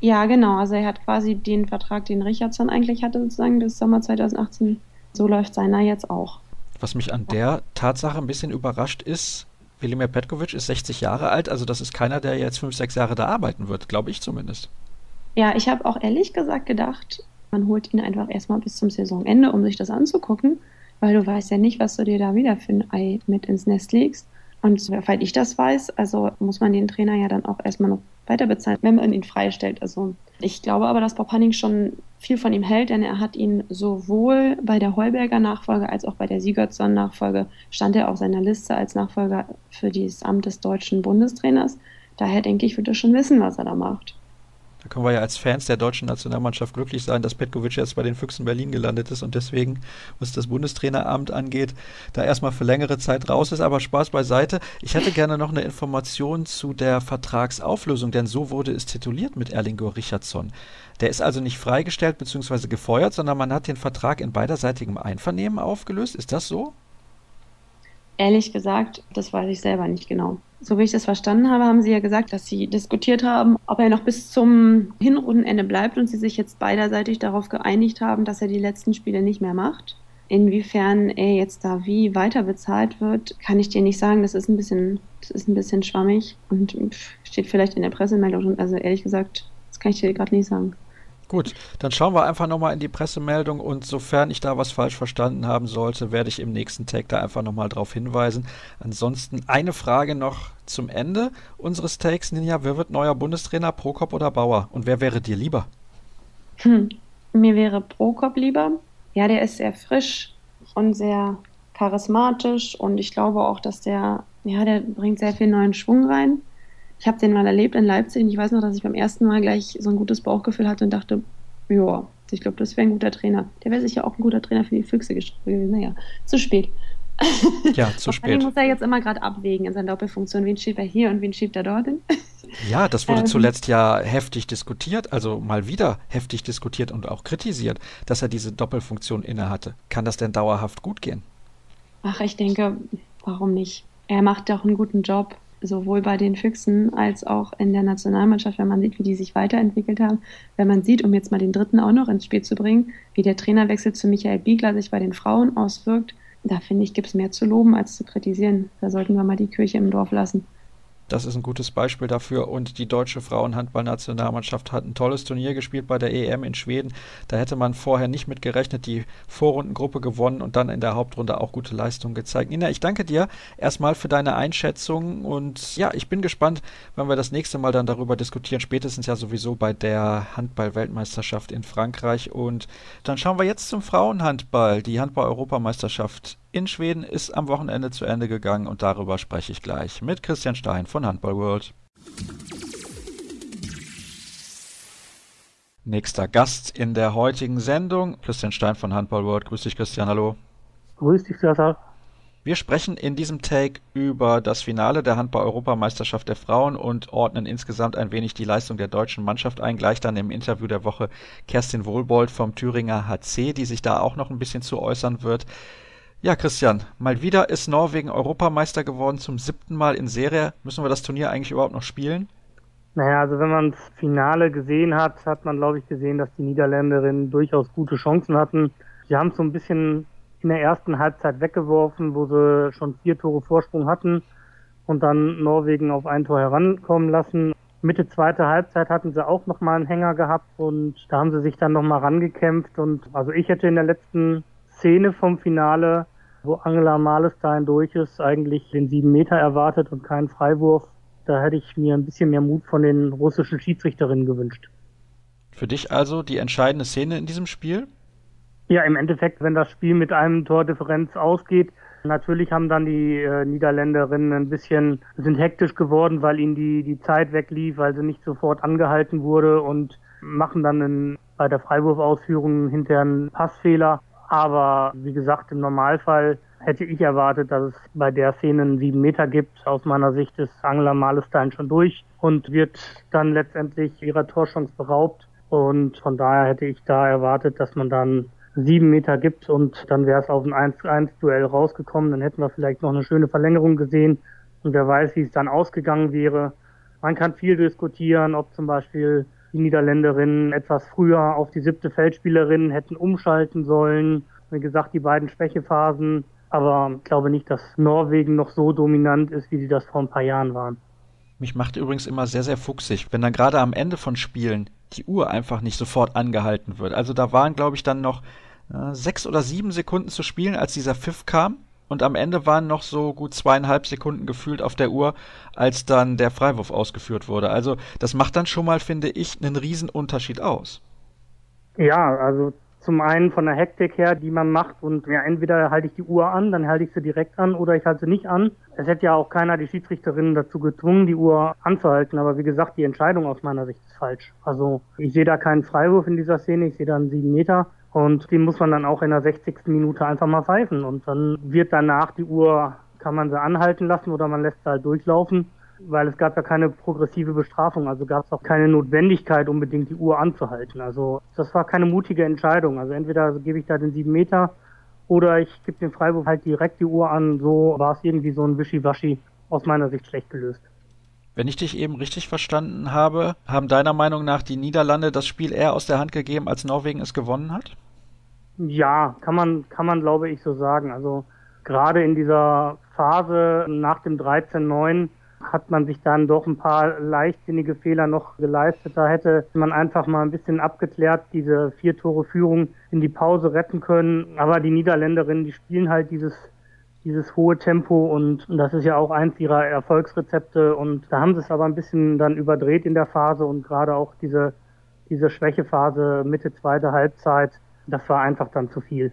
Ja, genau. Also er hat quasi den Vertrag, den Richardson eigentlich hatte, sozusagen bis Sommer 2018. So läuft seiner jetzt auch. Was mich an der Tatsache ein bisschen überrascht ist, Wilimir Petkovic ist 60 Jahre alt, also das ist keiner, der jetzt fünf, sechs Jahre da arbeiten wird, glaube ich zumindest. Ja, ich habe auch ehrlich gesagt gedacht, man holt ihn einfach erstmal bis zum Saisonende, um sich das anzugucken, weil du weißt ja nicht, was du dir da wieder für ein Ei mit ins Nest legst. Und soweit ich das weiß, also muss man den Trainer ja dann auch erstmal noch weiter bezahlen, wenn man ihn freistellt. Also ich glaube aber, dass Bob Hanning schon viel von ihm hält, denn er hat ihn sowohl bei der Heuberger Nachfolge als auch bei der Sigurdsson Nachfolge stand er auf seiner Liste als Nachfolger für dieses Amt des deutschen Bundestrainers. Daher denke ich, wird er schon wissen, was er da macht. Da können wir ja als Fans der deutschen Nationalmannschaft glücklich sein, dass Petkovic jetzt bei den Füchsen Berlin gelandet ist und deswegen, was das Bundestraineramt angeht, da erstmal für längere Zeit raus ist. Aber Spaß beiseite. Ich hätte gerne noch eine Information zu der Vertragsauflösung, denn so wurde es tituliert mit Erlingo Richardson. Der ist also nicht freigestellt bzw. gefeuert, sondern man hat den Vertrag in beiderseitigem Einvernehmen aufgelöst. Ist das so? Ehrlich gesagt, das weiß ich selber nicht genau. So wie ich das verstanden habe, haben Sie ja gesagt, dass Sie diskutiert haben, ob er noch bis zum Hinrundenende bleibt und Sie sich jetzt beiderseitig darauf geeinigt haben, dass er die letzten Spiele nicht mehr macht. Inwiefern er jetzt da wie weiter bezahlt wird, kann ich dir nicht sagen. Das ist ein bisschen, das ist ein bisschen schwammig und steht vielleicht in der Pressemeldung. Also ehrlich gesagt, das kann ich dir gerade nicht sagen. Gut, dann schauen wir einfach nochmal in die Pressemeldung und sofern ich da was falsch verstanden haben sollte, werde ich im nächsten Tag da einfach nochmal drauf hinweisen. Ansonsten eine Frage noch zum Ende unseres Takes, Ninja. Wer wird neuer Bundestrainer, Prokop oder Bauer? Und wer wäre dir lieber? Hm, mir wäre Prokop lieber. Ja, der ist sehr frisch und sehr charismatisch und ich glaube auch, dass der, ja, der bringt sehr viel neuen Schwung rein. Ich habe den mal erlebt in Leipzig und ich weiß noch, dass ich beim ersten Mal gleich so ein gutes Bauchgefühl hatte und dachte, ja, ich glaube, das wäre ein guter Trainer. Der wäre sicher auch ein guter Trainer für die Füchse gewesen. Naja, zu spät. Ja, [laughs] zu spät. muss er jetzt immer gerade abwägen in seiner Doppelfunktion. Wen schiebt er hier und wen schiebt er dorthin? [laughs] Ja, das wurde ähm, zuletzt ja heftig diskutiert, also mal wieder heftig diskutiert und auch kritisiert, dass er diese Doppelfunktion innehatte. Kann das denn dauerhaft gut gehen? Ach, ich denke, warum nicht? Er macht doch einen guten Job sowohl bei den Füchsen als auch in der Nationalmannschaft, wenn man sieht, wie die sich weiterentwickelt haben. Wenn man sieht, um jetzt mal den dritten auch noch ins Spiel zu bringen, wie der Trainerwechsel zu Michael Biegler sich bei den Frauen auswirkt, da finde ich, gibt es mehr zu loben als zu kritisieren. Da sollten wir mal die Kirche im Dorf lassen. Das ist ein gutes Beispiel dafür. Und die deutsche Frauenhandballnationalmannschaft hat ein tolles Turnier gespielt bei der EM in Schweden. Da hätte man vorher nicht mit gerechnet, die Vorrundengruppe gewonnen und dann in der Hauptrunde auch gute Leistungen gezeigt. Nina, ich danke dir erstmal für deine Einschätzung und ja, ich bin gespannt, wenn wir das nächste Mal dann darüber diskutieren. Spätestens ja sowieso bei der Handball-Weltmeisterschaft in Frankreich. Und dann schauen wir jetzt zum Frauenhandball. Die Handball-Europameisterschaft in Schweden ist am Wochenende zu Ende gegangen und darüber spreche ich gleich mit Christian Stein von Handball World. Nächster Gast in der heutigen Sendung, Christian Stein von Handball World. Grüß dich, Christian, hallo. Grüß dich, Sascha. Wir sprechen in diesem Take über das Finale der Handball-Europameisterschaft der Frauen und ordnen insgesamt ein wenig die Leistung der deutschen Mannschaft ein. Gleich dann im Interview der Woche Kerstin Wohlbold vom Thüringer HC, die sich da auch noch ein bisschen zu äußern wird. Ja, Christian, mal wieder ist Norwegen Europameister geworden, zum siebten Mal in Serie. Müssen wir das Turnier eigentlich überhaupt noch spielen? Naja, also wenn man das Finale gesehen hat, hat man, glaube ich, gesehen, dass die Niederländerinnen durchaus gute Chancen hatten. Sie haben es so ein bisschen in der ersten Halbzeit weggeworfen, wo sie schon vier Tore Vorsprung hatten und dann Norwegen auf ein Tor herankommen lassen. Mitte zweite Halbzeit hatten sie auch nochmal einen Hänger gehabt und da haben sie sich dann nochmal rangekämpft und also ich hätte in der letzten Szene vom Finale, wo Angela Malestein durch ist, eigentlich den sieben Meter erwartet und keinen Freiwurf. Da hätte ich mir ein bisschen mehr Mut von den russischen Schiedsrichterinnen gewünscht. Für dich also die entscheidende Szene in diesem Spiel? Ja, im Endeffekt, wenn das Spiel mit einem Tordifferenz ausgeht, natürlich haben dann die äh, Niederländerinnen ein bisschen, sind hektisch geworden, weil ihnen die, die Zeit weglief, weil sie nicht sofort angehalten wurde und machen dann in, bei der Freiwurfausführung hinterher einen Passfehler. Aber wie gesagt, im Normalfall hätte ich erwartet, dass es bei der Szene einen sieben Meter gibt. Aus meiner Sicht ist Angela Malestein schon durch und wird dann letztendlich ihrer Torchance beraubt. Und von daher hätte ich da erwartet, dass man dann sieben Meter gibt und dann wäre es auf ein 1-1-Duell rausgekommen. Dann hätten wir vielleicht noch eine schöne Verlängerung gesehen und wer weiß, wie es dann ausgegangen wäre. Man kann viel diskutieren, ob zum Beispiel die Niederländerinnen etwas früher auf die siebte Feldspielerin hätten umschalten sollen. Wie gesagt, die beiden Schwächephasen. Aber ich glaube nicht, dass Norwegen noch so dominant ist, wie sie das vor ein paar Jahren waren. Mich macht übrigens immer sehr, sehr fuchsig, wenn dann gerade am Ende von Spielen die Uhr einfach nicht sofort angehalten wird. Also da waren, glaube ich, dann noch äh, sechs oder sieben Sekunden zu spielen, als dieser Pfiff kam und am Ende waren noch so gut zweieinhalb Sekunden gefühlt auf der Uhr, als dann der Freiwurf ausgeführt wurde. Also das macht dann schon mal, finde ich, einen Riesenunterschied aus. Ja, also zum einen von der Hektik her, die man macht und ja, entweder halte ich die Uhr an, dann halte ich sie direkt an oder ich halte sie nicht an. Es hätte ja auch keiner die Schiedsrichterinnen dazu gezwungen, die Uhr anzuhalten, aber wie gesagt, die Entscheidung aus meiner Sicht ist falsch. Also ich sehe da keinen Freiwurf in dieser Szene, ich sehe da einen sieben Meter und den muss man dann auch in der 60. Minute einfach mal pfeifen. Und dann wird danach die Uhr, kann man sie anhalten lassen oder man lässt sie halt durchlaufen, weil es gab ja keine progressive Bestrafung. Also gab es auch keine Notwendigkeit, unbedingt die Uhr anzuhalten. Also das war keine mutige Entscheidung. Also entweder gebe ich da den 7 Meter oder ich gebe den Freiwurf halt direkt die Uhr an. So war es irgendwie so ein Wischiwaschi aus meiner Sicht schlecht gelöst. Wenn ich dich eben richtig verstanden habe, haben deiner Meinung nach die Niederlande das Spiel eher aus der Hand gegeben, als Norwegen es gewonnen hat? Ja, kann man, kann man glaube ich so sagen. Also gerade in dieser Phase nach dem 13-9 hat man sich dann doch ein paar leichtsinnige Fehler noch geleistet. Da hätte man einfach mal ein bisschen abgeklärt, diese vier Tore Führung in die Pause retten können. Aber die Niederländerinnen, die spielen halt dieses dieses hohe Tempo und das ist ja auch eins ihrer Erfolgsrezepte und da haben sie es aber ein bisschen dann überdreht in der Phase und gerade auch diese, diese Schwächephase Mitte zweite Halbzeit, das war einfach dann zu viel.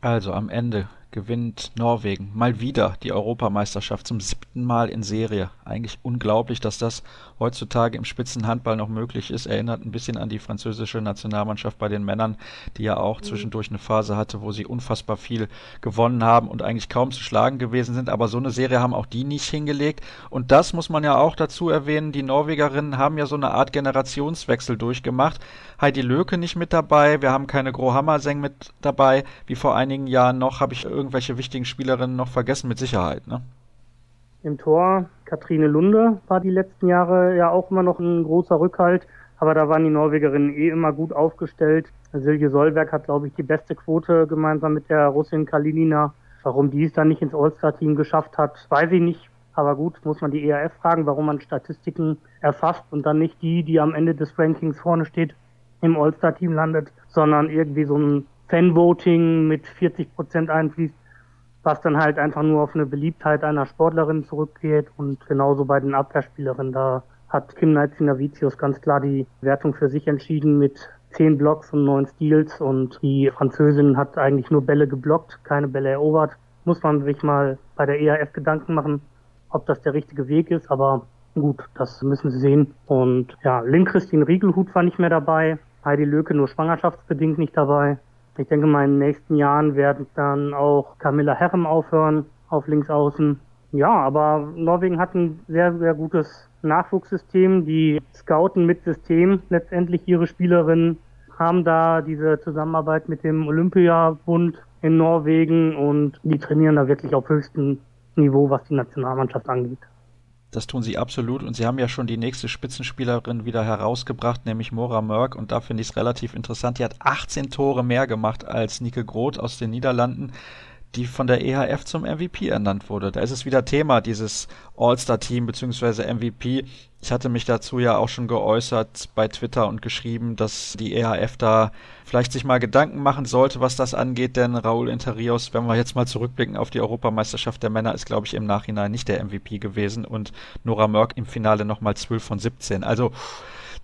Also am Ende gewinnt Norwegen mal wieder die Europameisterschaft zum siebten Mal in Serie. Eigentlich unglaublich, dass das heutzutage im Spitzenhandball noch möglich ist. Erinnert ein bisschen an die französische Nationalmannschaft bei den Männern, die ja auch mhm. zwischendurch eine Phase hatte, wo sie unfassbar viel gewonnen haben und eigentlich kaum zu schlagen gewesen sind. Aber so eine Serie haben auch die nicht hingelegt. Und das muss man ja auch dazu erwähnen. Die Norwegerinnen haben ja so eine Art Generationswechsel durchgemacht. Heidi Löke nicht mit dabei. Wir haben keine Gro Hammerseng mit dabei. Wie vor einigen Jahren noch habe ich irgendwelche wichtigen Spielerinnen noch vergessen, mit Sicherheit. Ne? Im Tor Katrine Lunde war die letzten Jahre ja auch immer noch ein großer Rückhalt, aber da waren die Norwegerinnen eh immer gut aufgestellt. Silje Solberg hat, glaube ich, die beste Quote gemeinsam mit der Russin Kalinina. Warum die es dann nicht ins All-Star-Team geschafft hat, weiß ich nicht. Aber gut, muss man die ERF fragen, warum man Statistiken erfasst und dann nicht die, die am Ende des Rankings vorne steht, im All-Star-Team landet, sondern irgendwie so ein Fan-Voting mit 40 Prozent einfließt, was dann halt einfach nur auf eine Beliebtheit einer Sportlerin zurückgeht und genauso bei den Abwehrspielerinnen. Da hat Kim Navicius ganz klar die Wertung für sich entschieden mit zehn Blocks und neun Steals und die Französin hat eigentlich nur Bälle geblockt, keine Bälle erobert. Muss man sich mal bei der ERF Gedanken machen, ob das der richtige Weg ist, aber gut, das müssen Sie sehen. Und ja, Lynn Christine Riegelhut war nicht mehr dabei, Heidi Löke nur schwangerschaftsbedingt nicht dabei. Ich denke mal, in den nächsten Jahren werden dann auch Camilla Herrem aufhören auf Linksaußen. Ja, aber Norwegen hat ein sehr, sehr gutes Nachwuchssystem. Die scouten mit System letztendlich ihre Spielerinnen, haben da diese Zusammenarbeit mit dem Olympiabund in Norwegen und die trainieren da wirklich auf höchstem Niveau, was die Nationalmannschaft angeht. Das tun sie absolut. Und sie haben ja schon die nächste Spitzenspielerin wieder herausgebracht, nämlich Mora Mörk und da finde ich es relativ interessant. Die hat 18 Tore mehr gemacht als Nike Groth aus den Niederlanden die von der EHF zum MVP ernannt wurde. Da ist es wieder Thema, dieses All-Star-Team bzw. MVP. Ich hatte mich dazu ja auch schon geäußert bei Twitter und geschrieben, dass die EHF da vielleicht sich mal Gedanken machen sollte, was das angeht, denn Raúl Interios, wenn wir jetzt mal zurückblicken auf die Europameisterschaft der Männer, ist, glaube ich, im Nachhinein nicht der MVP gewesen und Nora Mörk im Finale nochmal 12 von 17. Also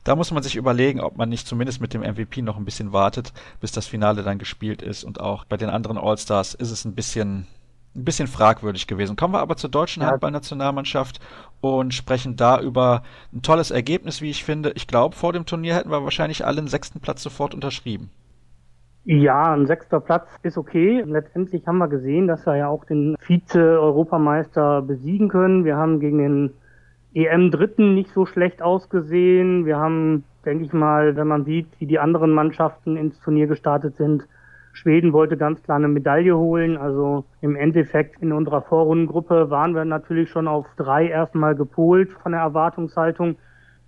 da muss man sich überlegen, ob man nicht zumindest mit dem MVP noch ein bisschen wartet, bis das Finale dann gespielt ist. Und auch bei den anderen All-Stars ist es ein bisschen, ein bisschen fragwürdig gewesen. Kommen wir aber zur deutschen ja. Handballnationalmannschaft und sprechen da über ein tolles Ergebnis, wie ich finde. Ich glaube, vor dem Turnier hätten wir wahrscheinlich alle einen sechsten Platz sofort unterschrieben. Ja, ein sechster Platz ist okay. Letztendlich haben wir gesehen, dass wir ja auch den Vize-Europameister besiegen können. Wir haben gegen den EM-Dritten nicht so schlecht ausgesehen. Wir haben, denke ich mal, wenn man sieht, wie die anderen Mannschaften ins Turnier gestartet sind, Schweden wollte ganz klar eine Medaille holen. Also im Endeffekt in unserer Vorrundengruppe waren wir natürlich schon auf drei erstmal gepolt von der Erwartungshaltung.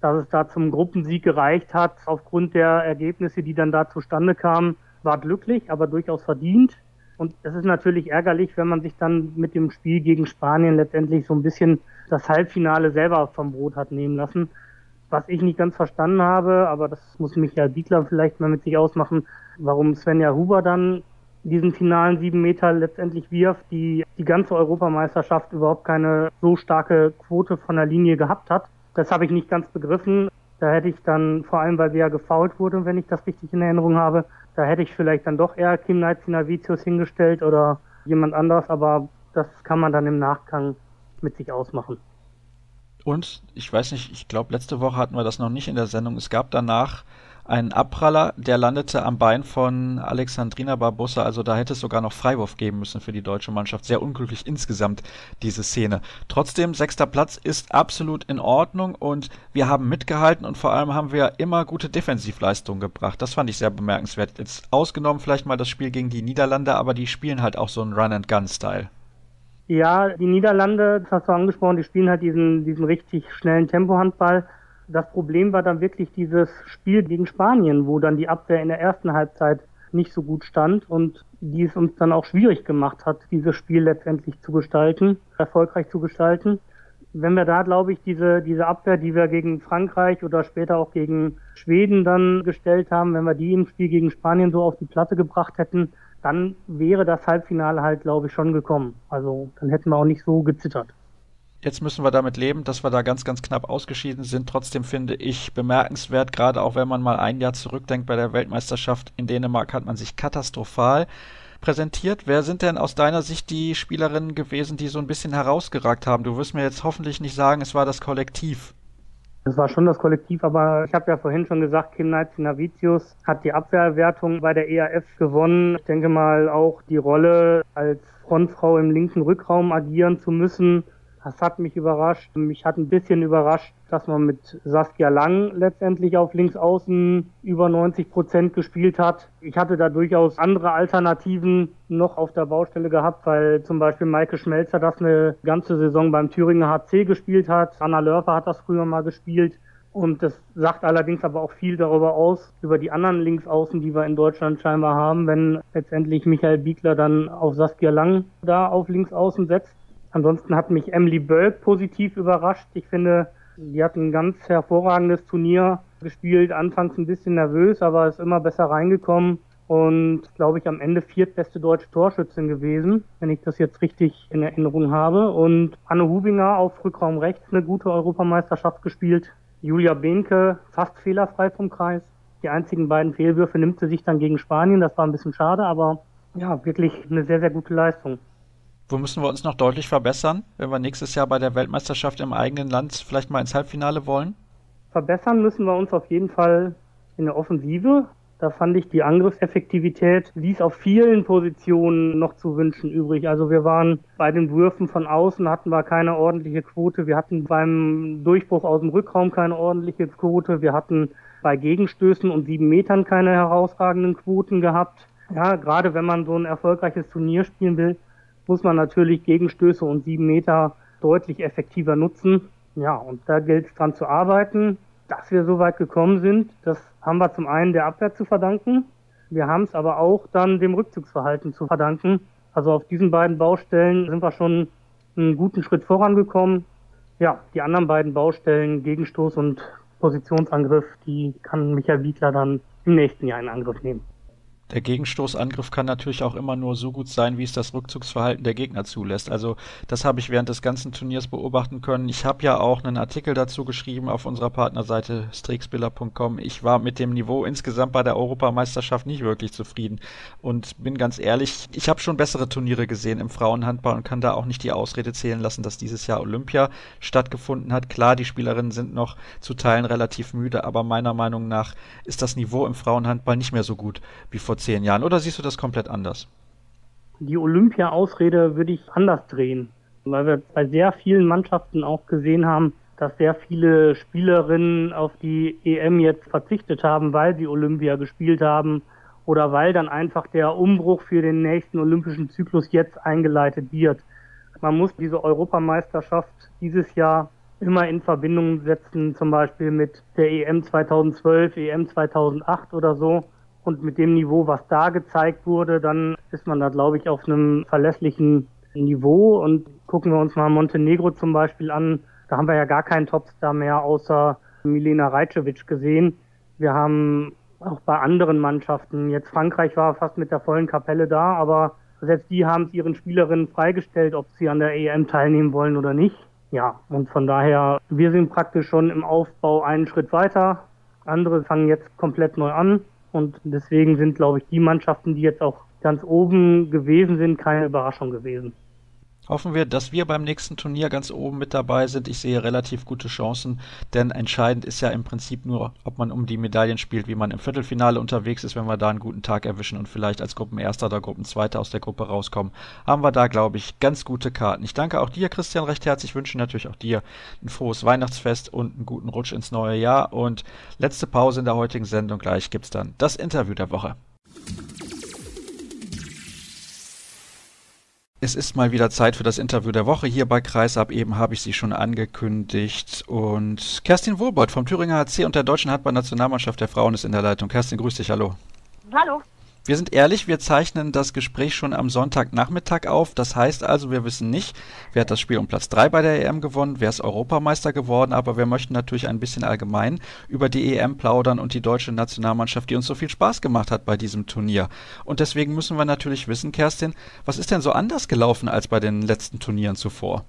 Dass es da zum Gruppensieg gereicht hat, aufgrund der Ergebnisse, die dann da zustande kamen, war glücklich, aber durchaus verdient. Und es ist natürlich ärgerlich, wenn man sich dann mit dem Spiel gegen Spanien letztendlich so ein bisschen das Halbfinale selber vom Brot hat nehmen lassen. Was ich nicht ganz verstanden habe, aber das muss Michael Biegler vielleicht mal mit sich ausmachen, warum Svenja Huber dann diesen finalen sieben Meter letztendlich wirft, die die ganze Europameisterschaft überhaupt keine so starke Quote von der Linie gehabt hat. Das habe ich nicht ganz begriffen. Da hätte ich dann, vor allem weil sie ja gefault wurde, wenn ich das richtig in Erinnerung habe, da hätte ich vielleicht dann doch eher Kim Naitzina-Vicius hingestellt oder jemand anderes, aber das kann man dann im Nachgang mit sich ausmachen. Und ich weiß nicht, ich glaube, letzte Woche hatten wir das noch nicht in der Sendung. Es gab danach einen Abpraller, der landete am Bein von Alexandrina Barbossa. Also da hätte es sogar noch Freiwurf geben müssen für die deutsche Mannschaft. Sehr unglücklich insgesamt diese Szene. Trotzdem, sechster Platz ist absolut in Ordnung und wir haben mitgehalten und vor allem haben wir immer gute Defensivleistungen gebracht. Das fand ich sehr bemerkenswert. Jetzt ausgenommen vielleicht mal das Spiel gegen die Niederlande, aber die spielen halt auch so einen Run-and-Gun-Style. Ja, die Niederlande, das hast du angesprochen, die spielen halt diesen, diesen richtig schnellen Tempohandball. Das Problem war dann wirklich dieses Spiel gegen Spanien, wo dann die Abwehr in der ersten Halbzeit nicht so gut stand und die es uns dann auch schwierig gemacht hat, dieses Spiel letztendlich zu gestalten, erfolgreich zu gestalten. wenn wir da, glaube ich, diese, diese Abwehr, die wir gegen Frankreich oder später auch gegen Schweden dann gestellt haben, wenn wir die im Spiel gegen Spanien so auf die Platte gebracht hätten, dann wäre das Halbfinale halt, glaube ich, schon gekommen. Also dann hätten wir auch nicht so gezittert. Jetzt müssen wir damit leben, dass wir da ganz, ganz knapp ausgeschieden sind. Trotzdem finde ich bemerkenswert, gerade auch wenn man mal ein Jahr zurückdenkt bei der Weltmeisterschaft in Dänemark, hat man sich katastrophal präsentiert. Wer sind denn aus deiner Sicht die Spielerinnen gewesen, die so ein bisschen herausgeragt haben? Du wirst mir jetzt hoffentlich nicht sagen, es war das Kollektiv. Es war schon das Kollektiv, aber ich habe ja vorhin schon gesagt, Kim Navicius hat die Abwehrwertung bei der EAF gewonnen. Ich denke mal auch die Rolle als Frontfrau im linken Rückraum agieren zu müssen, das hat mich überrascht. Mich hat ein bisschen überrascht, dass man mit Saskia Lang letztendlich auf Linksaußen über 90 Prozent gespielt hat. Ich hatte da durchaus andere Alternativen noch auf der Baustelle gehabt, weil zum Beispiel Maike Schmelzer das eine ganze Saison beim Thüringer HC gespielt hat. Anna Lörfer hat das früher mal gespielt. Und das sagt allerdings aber auch viel darüber aus, über die anderen Linksaußen, die wir in Deutschland scheinbar haben, wenn letztendlich Michael Biegler dann auf Saskia Lang da auf Linksaußen setzt. Ansonsten hat mich Emily Bölk positiv überrascht. Ich finde, die hat ein ganz hervorragendes Turnier gespielt. Anfangs ein bisschen nervös, aber ist immer besser reingekommen und glaube ich am Ende viertbeste deutsche Torschützin gewesen, wenn ich das jetzt richtig in Erinnerung habe. Und Anne Hubinger auf Rückraum rechts eine gute Europameisterschaft gespielt. Julia Behnke fast fehlerfrei vom Kreis. Die einzigen beiden Fehlwürfe nimmt sie sich dann gegen Spanien. Das war ein bisschen schade, aber ja, wirklich eine sehr, sehr gute Leistung. Wo müssen wir uns noch deutlich verbessern, wenn wir nächstes Jahr bei der Weltmeisterschaft im eigenen Land vielleicht mal ins Halbfinale wollen? Verbessern müssen wir uns auf jeden Fall in der Offensive. Da fand ich die Angriffseffektivität ließ auf vielen Positionen noch zu wünschen übrig. Also wir waren bei den Würfen von außen hatten wir keine ordentliche Quote. Wir hatten beim Durchbruch aus dem Rückraum keine ordentliche Quote. Wir hatten bei Gegenstößen und sieben Metern keine herausragenden Quoten gehabt. Ja, gerade wenn man so ein erfolgreiches Turnier spielen will, muss man natürlich Gegenstöße und sieben Meter deutlich effektiver nutzen. Ja, und da gilt es dran zu arbeiten. Dass wir so weit gekommen sind, das haben wir zum einen der Abwehr zu verdanken. Wir haben es aber auch dann dem Rückzugsverhalten zu verdanken. Also auf diesen beiden Baustellen sind wir schon einen guten Schritt vorangekommen. Ja, die anderen beiden Baustellen, Gegenstoß und Positionsangriff, die kann Michael Wiegler dann im nächsten Jahr in Angriff nehmen. Der Gegenstoßangriff kann natürlich auch immer nur so gut sein, wie es das Rückzugsverhalten der Gegner zulässt. Also das habe ich während des ganzen Turniers beobachten können. Ich habe ja auch einen Artikel dazu geschrieben auf unserer Partnerseite strixbiller.com. Ich war mit dem Niveau insgesamt bei der Europameisterschaft nicht wirklich zufrieden und bin ganz ehrlich, ich habe schon bessere Turniere gesehen im Frauenhandball und kann da auch nicht die Ausrede zählen lassen, dass dieses Jahr Olympia stattgefunden hat. Klar, die Spielerinnen sind noch zu Teilen relativ müde, aber meiner Meinung nach ist das Niveau im Frauenhandball nicht mehr so gut wie vor vor zehn Jahren? Oder siehst du das komplett anders? Die Olympia-Ausrede würde ich anders drehen, weil wir bei sehr vielen Mannschaften auch gesehen haben, dass sehr viele Spielerinnen auf die EM jetzt verzichtet haben, weil sie Olympia gespielt haben oder weil dann einfach der Umbruch für den nächsten olympischen Zyklus jetzt eingeleitet wird. Man muss diese Europameisterschaft dieses Jahr immer in Verbindung setzen, zum Beispiel mit der EM 2012, EM 2008 oder so. Und mit dem Niveau, was da gezeigt wurde, dann ist man da, glaube ich, auf einem verlässlichen Niveau. Und gucken wir uns mal Montenegro zum Beispiel an. Da haben wir ja gar keinen Topstar mehr außer Milena Rajcevic gesehen. Wir haben auch bei anderen Mannschaften, jetzt Frankreich war fast mit der vollen Kapelle da, aber selbst die haben es ihren Spielerinnen freigestellt, ob sie an der EM teilnehmen wollen oder nicht. Ja, und von daher, wir sind praktisch schon im Aufbau einen Schritt weiter. Andere fangen jetzt komplett neu an. Und deswegen sind, glaube ich, die Mannschaften, die jetzt auch ganz oben gewesen sind, keine Überraschung gewesen. Hoffen wir, dass wir beim nächsten Turnier ganz oben mit dabei sind. Ich sehe relativ gute Chancen, denn entscheidend ist ja im Prinzip nur, ob man um die Medaillen spielt, wie man im Viertelfinale unterwegs ist. Wenn wir da einen guten Tag erwischen und vielleicht als Gruppenerster oder Gruppenzweiter aus der Gruppe rauskommen, haben wir da, glaube ich, ganz gute Karten. Ich danke auch dir, Christian, recht herzlich. wünsche natürlich auch dir ein frohes Weihnachtsfest und einen guten Rutsch ins neue Jahr. Und letzte Pause in der heutigen Sendung. Gleich gibt's dann das Interview der Woche. Es ist mal wieder Zeit für das Interview der Woche hier bei Kreisab. Eben habe ich sie schon angekündigt. Und Kerstin Wohlbold vom Thüringer HC und der deutschen Handball-Nationalmannschaft der Frauen ist in der Leitung. Kerstin, grüß dich, hallo. Hallo. Wir sind ehrlich, wir zeichnen das Gespräch schon am Sonntagnachmittag auf. Das heißt also, wir wissen nicht, wer hat das Spiel um Platz 3 bei der EM gewonnen, wer ist Europameister geworden, aber wir möchten natürlich ein bisschen allgemein über die EM plaudern und die deutsche Nationalmannschaft, die uns so viel Spaß gemacht hat bei diesem Turnier. Und deswegen müssen wir natürlich wissen, Kerstin, was ist denn so anders gelaufen als bei den letzten Turnieren zuvor?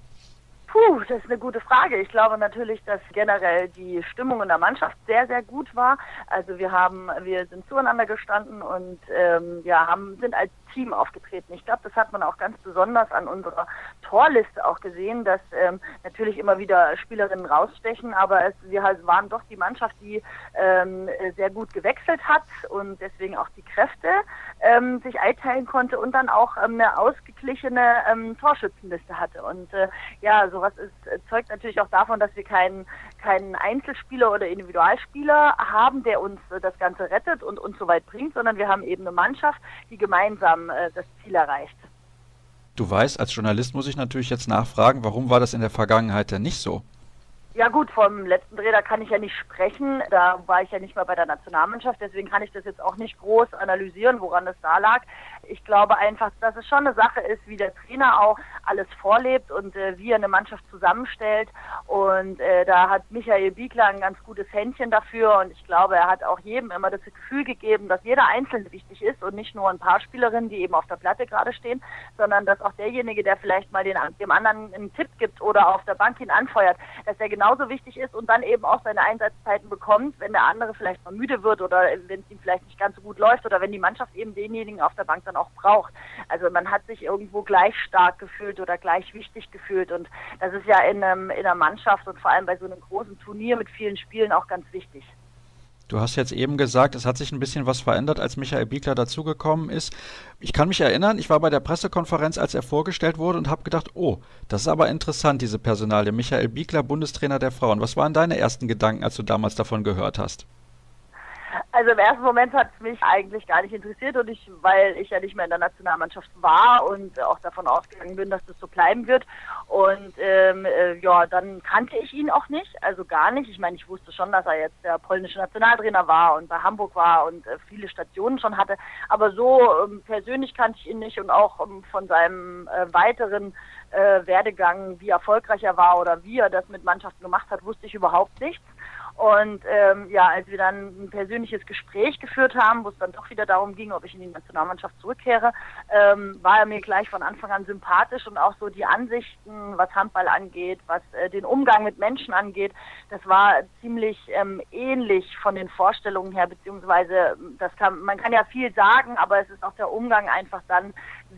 Puh, das ist eine gute Frage. Ich glaube natürlich, dass generell die Stimmung in der Mannschaft sehr, sehr gut war. Also wir haben, wir sind zueinander gestanden und ähm, ja, haben, sind als Team aufgetreten. Ich glaube, das hat man auch ganz besonders an unserer Torliste auch gesehen, dass ähm, natürlich immer wieder Spielerinnen rausstechen, aber es, wir halt waren doch die Mannschaft, die ähm, sehr gut gewechselt hat und deswegen auch die Kräfte ähm, sich einteilen konnte und dann auch ähm, eine ausgeglichene ähm, Torschützenliste hatte. Und äh, ja, sowas ist, zeugt natürlich auch davon, dass wir keinen keinen Einzelspieler oder Individualspieler haben, der uns äh, das Ganze rettet und uns so weit bringt, sondern wir haben eben eine Mannschaft, die gemeinsam äh, das Ziel erreicht. Du weißt, als Journalist muss ich natürlich jetzt nachfragen, warum war das in der Vergangenheit denn nicht so? Ja gut, vom letzten Dreh, da kann ich ja nicht sprechen. Da war ich ja nicht mal bei der Nationalmannschaft, deswegen kann ich das jetzt auch nicht groß analysieren, woran es da lag. Ich glaube einfach, dass es schon eine Sache ist, wie der Trainer auch alles vorlebt und äh, wie er eine Mannschaft zusammenstellt. Und äh, da hat Michael Biegler ein ganz gutes Händchen dafür. Und ich glaube, er hat auch jedem immer das Gefühl gegeben, dass jeder Einzelne wichtig ist und nicht nur ein paar Spielerinnen, die eben auf der Platte gerade stehen, sondern dass auch derjenige, der vielleicht mal den, dem anderen einen Tipp gibt oder auf der Bank ihn anfeuert, dass er genauso wichtig ist und dann eben auch seine Einsatzzeiten bekommt, wenn der andere vielleicht mal müde wird oder wenn es ihm vielleicht nicht ganz so gut läuft oder wenn die Mannschaft eben denjenigen auf der Bank dann auch braucht. Also man hat sich irgendwo gleich stark gefühlt oder gleich wichtig gefühlt und das ist ja in, einem, in einer Mannschaft und vor allem bei so einem großen Turnier mit vielen Spielen auch ganz wichtig. Du hast jetzt eben gesagt, es hat sich ein bisschen was verändert, als Michael Biegler dazugekommen ist. Ich kann mich erinnern, ich war bei der Pressekonferenz, als er vorgestellt wurde und habe gedacht, oh, das ist aber interessant, diese Personalie. Michael Biegler, Bundestrainer der Frauen. Was waren deine ersten Gedanken, als du damals davon gehört hast? Also im ersten Moment hat es mich eigentlich gar nicht interessiert und ich, weil ich ja nicht mehr in der Nationalmannschaft war und auch davon ausgegangen bin, dass das so bleiben wird. Und ähm, äh, ja, dann kannte ich ihn auch nicht, also gar nicht. Ich meine, ich wusste schon, dass er jetzt der polnische Nationaltrainer war und bei Hamburg war und äh, viele Stationen schon hatte. Aber so ähm, persönlich kannte ich ihn nicht und auch ähm, von seinem äh, weiteren äh, Werdegang, wie erfolgreich er war oder wie er das mit Mannschaften gemacht hat, wusste ich überhaupt nichts. Und ähm, ja, als wir dann ein persönliches Gespräch geführt haben, wo es dann doch wieder darum ging, ob ich in die Nationalmannschaft zurückkehre, ähm, war er mir gleich von Anfang an sympathisch und auch so die Ansichten, was Handball angeht, was äh, den Umgang mit Menschen angeht, das war ziemlich ähm, ähnlich von den Vorstellungen her, beziehungsweise das kann, man kann ja viel sagen, aber es ist auch der Umgang einfach dann,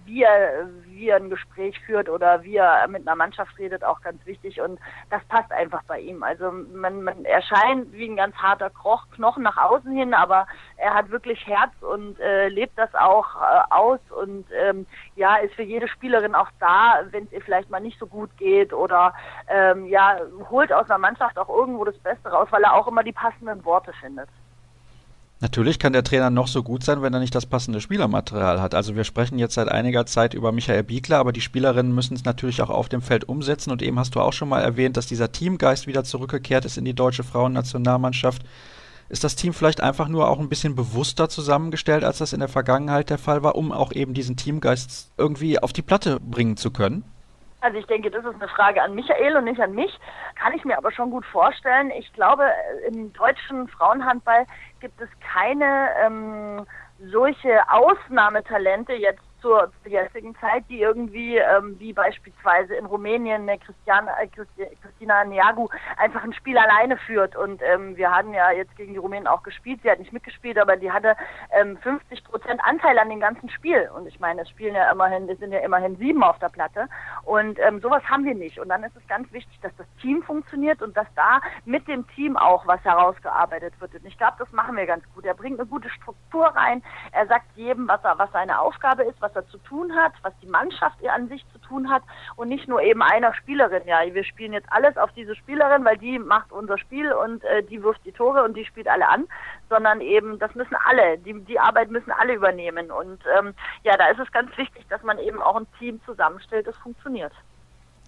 wie er, wie er ein Gespräch führt oder wie er mit einer Mannschaft redet, auch ganz wichtig und das passt einfach bei ihm. Also man, man erscheint wie ein ganz harter Knochen nach außen hin, aber er hat wirklich Herz und äh, lebt das auch äh, aus und ähm, ja, ist für jede Spielerin auch da, wenn es ihr vielleicht mal nicht so gut geht oder ähm, ja, holt aus einer Mannschaft auch irgendwo das Beste raus, weil er auch immer die passenden Worte findet. Natürlich kann der Trainer noch so gut sein, wenn er nicht das passende Spielermaterial hat. Also wir sprechen jetzt seit einiger Zeit über Michael Biegler, aber die Spielerinnen müssen es natürlich auch auf dem Feld umsetzen. Und eben hast du auch schon mal erwähnt, dass dieser Teamgeist wieder zurückgekehrt ist in die deutsche Frauennationalmannschaft. Ist das Team vielleicht einfach nur auch ein bisschen bewusster zusammengestellt, als das in der Vergangenheit der Fall war, um auch eben diesen Teamgeist irgendwie auf die Platte bringen zu können? Also ich denke, das ist eine Frage an Michael und nicht an mich. Kann ich mir aber schon gut vorstellen. Ich glaube, im deutschen Frauenhandball gibt es keine ähm, solche Ausnahmetalente jetzt zur jetzigen Zeit, die irgendwie, ähm, wie beispielsweise in Rumänien eine Christiane, äh, Christina Neagu einfach ein Spiel alleine führt. Und ähm, wir hatten ja jetzt gegen die Rumänen auch gespielt. Sie hat nicht mitgespielt, aber die hatte ähm, 50 Prozent Anteil an dem ganzen Spiel. Und ich meine, es spielen ja immerhin, es sind ja immerhin sieben auf der Platte. Und ähm, sowas haben wir nicht. Und dann ist es ganz wichtig, dass das Team funktioniert und dass da mit dem Team auch was herausgearbeitet wird. Und ich glaube, das machen wir ganz gut. Er bringt eine gute Struktur rein. Er sagt jedem, was er, was seine Aufgabe ist, was er zu tun hat, was die Mannschaft an sich zu tun hat und nicht nur eben einer Spielerin. Ja, wir spielen jetzt alles auf diese Spielerin, weil die macht unser Spiel und äh, die wirft die Tore und die spielt alle an, sondern eben, das müssen alle, die, die Arbeit müssen alle übernehmen. Und ähm, ja, da ist es ganz wichtig, dass man eben auch ein Team zusammenstellt, das funktioniert.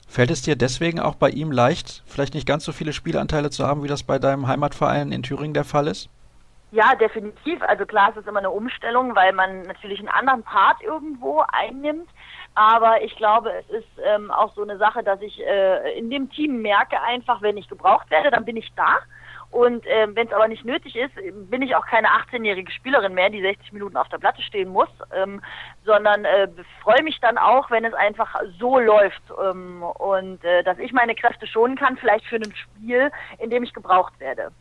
Fällt es dir deswegen auch bei ihm leicht, vielleicht nicht ganz so viele Spielanteile zu haben, wie das bei deinem Heimatverein in Thüringen der Fall ist? Ja, definitiv. Also klar, es ist immer eine Umstellung, weil man natürlich einen anderen Part irgendwo einnimmt. Aber ich glaube, es ist ähm, auch so eine Sache, dass ich äh, in dem Team merke einfach, wenn ich gebraucht werde, dann bin ich da. Und ähm, wenn es aber nicht nötig ist, bin ich auch keine 18-jährige Spielerin mehr, die 60 Minuten auf der Platte stehen muss, ähm, sondern äh, freue mich dann auch, wenn es einfach so läuft ähm, und äh, dass ich meine Kräfte schonen kann, vielleicht für ein Spiel, in dem ich gebraucht werde.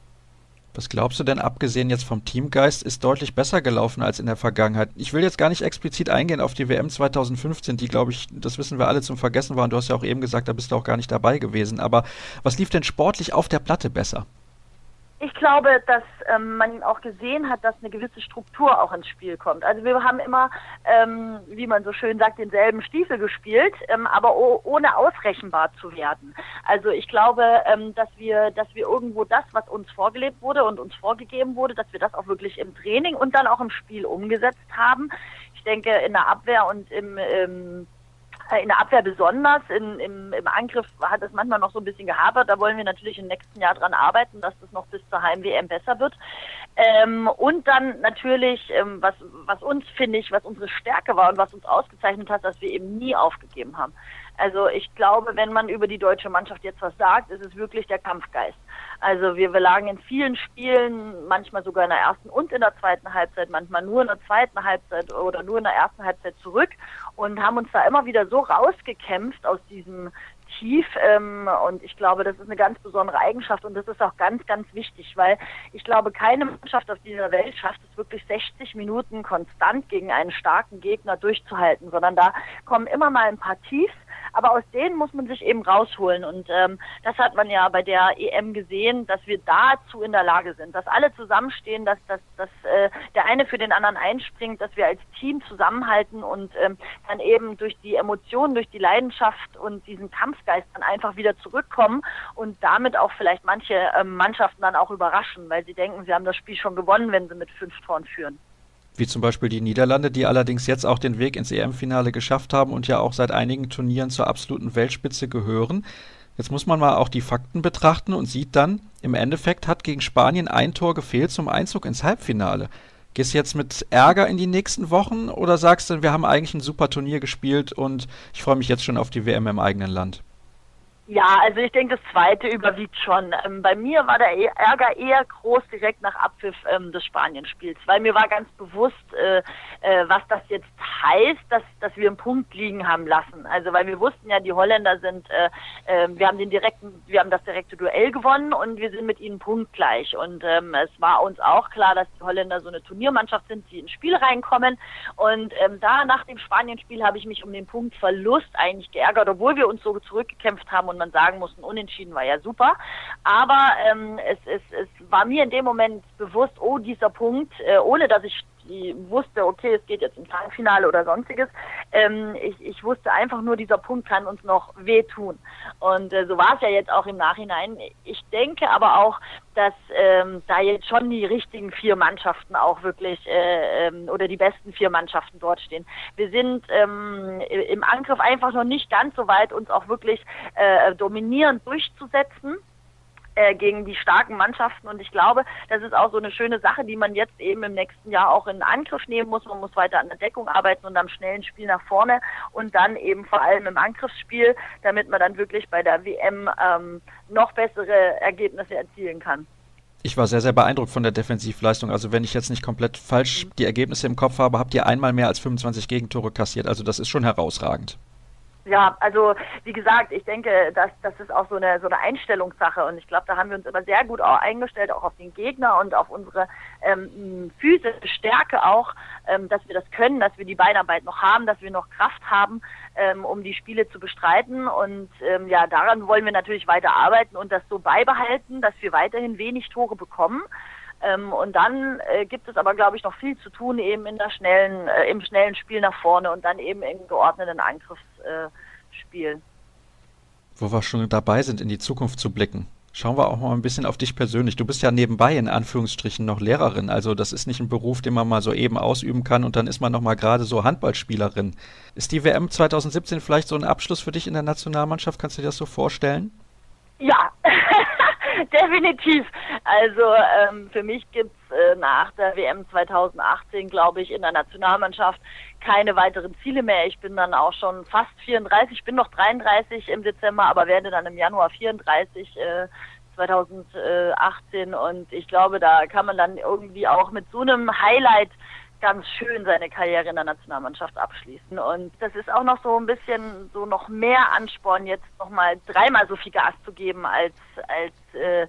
Was glaubst du denn, abgesehen jetzt vom Teamgeist, ist deutlich besser gelaufen als in der Vergangenheit? Ich will jetzt gar nicht explizit eingehen auf die WM 2015, die, glaube ich, das wissen wir alle zum Vergessen waren. Du hast ja auch eben gesagt, da bist du auch gar nicht dabei gewesen. Aber was lief denn sportlich auf der Platte besser? Ich glaube, dass ähm, man auch gesehen hat, dass eine gewisse Struktur auch ins Spiel kommt. Also wir haben immer, ähm, wie man so schön sagt, denselben Stiefel gespielt, ähm, aber ohne ausrechenbar zu werden. Also ich glaube, ähm, dass wir, dass wir irgendwo das, was uns vorgelebt wurde und uns vorgegeben wurde, dass wir das auch wirklich im Training und dann auch im Spiel umgesetzt haben. Ich denke, in der Abwehr und im, im in der Abwehr besonders. In, im, Im Angriff hat es manchmal noch so ein bisschen gehapert. Da wollen wir natürlich im nächsten Jahr dran arbeiten, dass das noch bis zur Heim-WM besser wird. Ähm, und dann natürlich, ähm, was, was uns, finde ich, was unsere Stärke war und was uns ausgezeichnet hat, dass wir eben nie aufgegeben haben. Also ich glaube, wenn man über die deutsche Mannschaft jetzt was sagt, ist es wirklich der Kampfgeist. Also wir, wir lagen in vielen Spielen, manchmal sogar in der ersten und in der zweiten Halbzeit, manchmal nur in der zweiten Halbzeit oder nur in der ersten Halbzeit zurück und haben uns da immer wieder so rausgekämpft aus diesem Tief. Ähm, und ich glaube, das ist eine ganz besondere Eigenschaft und das ist auch ganz, ganz wichtig, weil ich glaube, keine Mannschaft auf dieser Welt schafft es wirklich 60 Minuten konstant gegen einen starken Gegner durchzuhalten, sondern da kommen immer mal ein paar Tiefs aber aus denen muss man sich eben rausholen. Und ähm, das hat man ja bei der EM gesehen, dass wir dazu in der Lage sind, dass alle zusammenstehen, dass, dass, dass äh, der eine für den anderen einspringt, dass wir als Team zusammenhalten und ähm, dann eben durch die Emotionen, durch die Leidenschaft und diesen Kampfgeist dann einfach wieder zurückkommen und damit auch vielleicht manche ähm, Mannschaften dann auch überraschen, weil sie denken, sie haben das Spiel schon gewonnen, wenn sie mit fünf Toren führen wie zum Beispiel die Niederlande, die allerdings jetzt auch den Weg ins EM-Finale geschafft haben und ja auch seit einigen Turnieren zur absoluten Weltspitze gehören. Jetzt muss man mal auch die Fakten betrachten und sieht dann, im Endeffekt hat gegen Spanien ein Tor gefehlt zum Einzug ins Halbfinale. Gehst du jetzt mit Ärger in die nächsten Wochen oder sagst du, wir haben eigentlich ein super Turnier gespielt und ich freue mich jetzt schon auf die WM im eigenen Land? Ja, also ich denke, das zweite überwiegt schon. Ähm, bei mir war der e- Ärger eher groß direkt nach Abpfiff ähm, des Spanienspiels, weil mir war ganz bewusst, äh, äh, was das jetzt heißt, dass, dass wir einen Punkt liegen haben lassen. Also weil wir wussten ja, die Holländer sind, äh, äh, wir haben den direkten, wir haben das direkte Duell gewonnen und wir sind mit ihnen punktgleich. Und ähm, es war uns auch klar, dass die Holländer so eine Turniermannschaft sind, die ins Spiel reinkommen. Und ähm, da nach dem Spanienspiel habe ich mich um den Punktverlust eigentlich geärgert, obwohl wir uns so zurückgekämpft haben und man sagen muss, ein Unentschieden war ja super. Aber ähm, es, es, es war mir in dem Moment bewusst, oh, dieser Punkt, äh, ohne dass ich wusste, okay, es geht jetzt ins Halbfinale oder sonstiges. Ähm, ich, ich wusste einfach nur, dieser Punkt kann uns noch wehtun. Und äh, so war es ja jetzt auch im Nachhinein. Ich denke aber auch, dass ähm, da jetzt schon die richtigen vier Mannschaften auch wirklich äh, ähm, oder die besten vier Mannschaften dort stehen. Wir sind ähm, im Angriff einfach noch nicht ganz so weit, uns auch wirklich äh, dominierend durchzusetzen äh, gegen die starken Mannschaften. Und ich glaube, das ist auch so eine schöne Sache, die man jetzt eben im nächsten Jahr auch in Angriff nehmen muss. Man muss weiter an der Deckung arbeiten und am schnellen Spiel nach vorne und dann eben vor allem im Angriffsspiel, damit man dann wirklich bei der WM ähm, noch bessere Ergebnisse erzielen kann. Ich war sehr, sehr beeindruckt von der Defensivleistung. Also wenn ich jetzt nicht komplett falsch die Ergebnisse im Kopf habe, habt ihr einmal mehr als 25 Gegentore kassiert. Also das ist schon herausragend. Ja, also wie gesagt, ich denke, dass das ist auch so eine so eine Einstellungssache und ich glaube, da haben wir uns immer sehr gut auch eingestellt, auch auf den Gegner und auf unsere ähm, physische Stärke auch, ähm, dass wir das können, dass wir die Beinarbeit noch haben, dass wir noch Kraft haben, ähm, um die Spiele zu bestreiten und ähm, ja, daran wollen wir natürlich weiter arbeiten und das so beibehalten, dass wir weiterhin wenig Tore bekommen. Ähm, und dann äh, gibt es aber, glaube ich, noch viel zu tun eben in der schnellen, äh, im schnellen Spiel nach vorne und dann eben im geordneten Angriffsspiel. Wo wir schon dabei sind, in die Zukunft zu blicken. Schauen wir auch mal ein bisschen auf dich persönlich. Du bist ja nebenbei in Anführungsstrichen noch Lehrerin. Also das ist nicht ein Beruf, den man mal so eben ausüben kann und dann ist man noch mal gerade so Handballspielerin. Ist die WM 2017 vielleicht so ein Abschluss für dich in der Nationalmannschaft? Kannst du dir das so vorstellen? Ja, [laughs] [laughs] definitiv. Also ähm, für mich gibt's äh, nach der WM 2018, glaube ich, in der Nationalmannschaft keine weiteren Ziele mehr. Ich bin dann auch schon fast 34, ich bin noch 33 im Dezember, aber werde dann im Januar 34. Äh, 2018 und ich glaube, da kann man dann irgendwie auch mit so einem Highlight ganz schön seine Karriere in der Nationalmannschaft abschließen. Und das ist auch noch so ein bisschen so noch mehr Ansporn, jetzt nochmal dreimal so viel Gas zu geben als, als äh,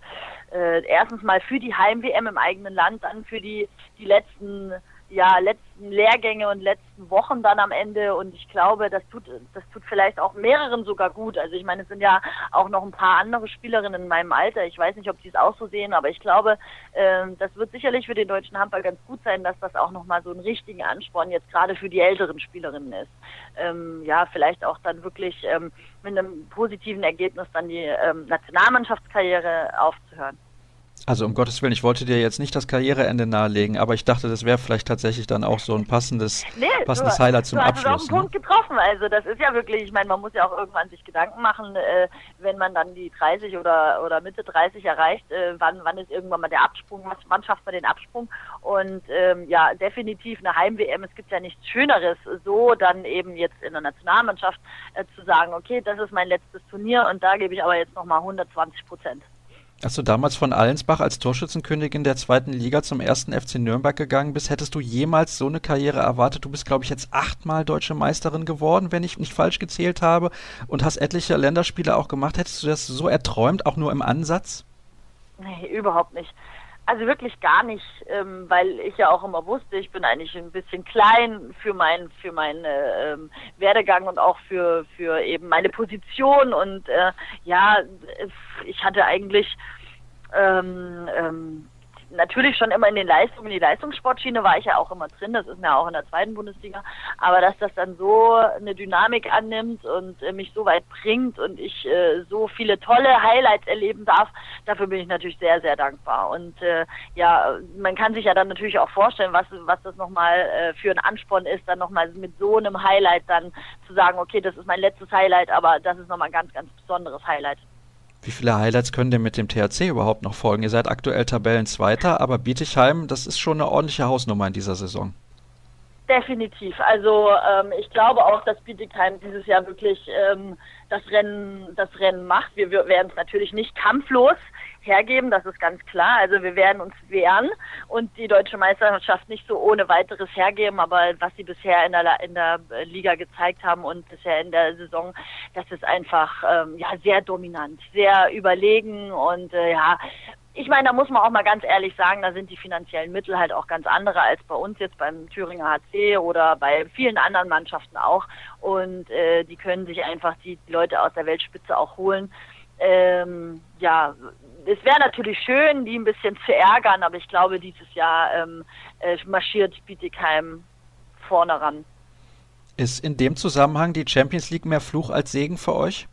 äh, erstens mal für die Heim-WM im eigenen Land, dann für die, die letzten ja, letzten Lehrgänge und letzten Wochen dann am Ende und ich glaube, das tut, das tut vielleicht auch mehreren sogar gut. Also ich meine, es sind ja auch noch ein paar andere Spielerinnen in meinem Alter. Ich weiß nicht, ob die es auch so sehen, aber ich glaube, äh, das wird sicherlich für den deutschen Handball ganz gut sein, dass das auch nochmal so einen richtigen Ansporn jetzt gerade für die älteren Spielerinnen ist. Ähm, ja, vielleicht auch dann wirklich ähm, mit einem positiven Ergebnis dann die ähm, Nationalmannschaftskarriere aufzuhören. Also um Gottes Willen, ich wollte dir jetzt nicht das Karriereende nahelegen, aber ich dachte, das wäre vielleicht tatsächlich dann auch so ein passendes, nee, passendes du, Highlight zum du Abschluss. Du hast auf den ne? Punkt getroffen. Also das ist ja wirklich, ich meine, man muss ja auch irgendwann sich Gedanken machen, äh, wenn man dann die 30 oder oder Mitte 30 erreicht, äh, wann wann ist irgendwann mal der Absprung, wann schafft man den Absprung? Und ähm, ja, definitiv eine Heim-WM. Es gibt ja nichts Schöneres, so dann eben jetzt in der Nationalmannschaft äh, zu sagen, okay, das ist mein letztes Turnier und da gebe ich aber jetzt nochmal 120 Prozent. Als du damals von Allensbach als Torschützenkönigin der zweiten Liga zum ersten FC Nürnberg gegangen bist, hättest du jemals so eine Karriere erwartet? Du bist, glaube ich, jetzt achtmal deutsche Meisterin geworden, wenn ich nicht falsch gezählt habe, und hast etliche Länderspiele auch gemacht. Hättest du das so erträumt, auch nur im Ansatz? Nee, überhaupt nicht. Also wirklich gar nicht, ähm, weil ich ja auch immer wusste, ich bin eigentlich ein bisschen klein für mein für meinen äh, ähm, Werdegang und auch für für eben meine Position. Und äh, ja, ich hatte eigentlich ähm, ähm, natürlich schon immer in den Leistungen, die Leistungssportschiene war ich ja auch immer drin, das ist ja auch in der zweiten Bundesliga, aber dass das dann so eine Dynamik annimmt und äh, mich so weit bringt und ich äh, so viele tolle Highlights erleben darf, dafür bin ich natürlich sehr, sehr dankbar. Und äh, ja, man kann sich ja dann natürlich auch vorstellen, was, was das nochmal äh, für ein Ansporn ist, dann nochmal mit so einem Highlight dann zu sagen, okay, das ist mein letztes Highlight, aber das ist nochmal ein ganz, ganz besonderes Highlight. Wie viele Highlights können denn mit dem THC überhaupt noch folgen? Ihr seid aktuell Tabellenzweiter, aber Bietigheim, das ist schon eine ordentliche Hausnummer in dieser Saison. Definitiv. Also ähm, ich glaube auch, dass Bietigheim dieses Jahr wirklich ähm, das Rennen, das Rennen macht. Wir, wir werden es natürlich nicht kampflos hergeben, das ist ganz klar. Also wir werden uns wehren und die deutsche Meisterschaft nicht so ohne weiteres hergeben, aber was sie bisher in der, in der Liga gezeigt haben und bisher in der Saison, das ist einfach ähm, ja sehr dominant, sehr überlegen und äh, ja, ich meine, da muss man auch mal ganz ehrlich sagen, da sind die finanziellen Mittel halt auch ganz andere als bei uns jetzt beim Thüringer HC oder bei vielen anderen Mannschaften auch. Und äh, die können sich einfach die Leute aus der Weltspitze auch holen. Ähm, ja, es wäre natürlich schön, die ein bisschen zu ärgern, aber ich glaube, dieses Jahr ähm, äh, marschiert Bietigheim vorne ran. Ist in dem Zusammenhang die Champions League mehr Fluch als Segen für euch?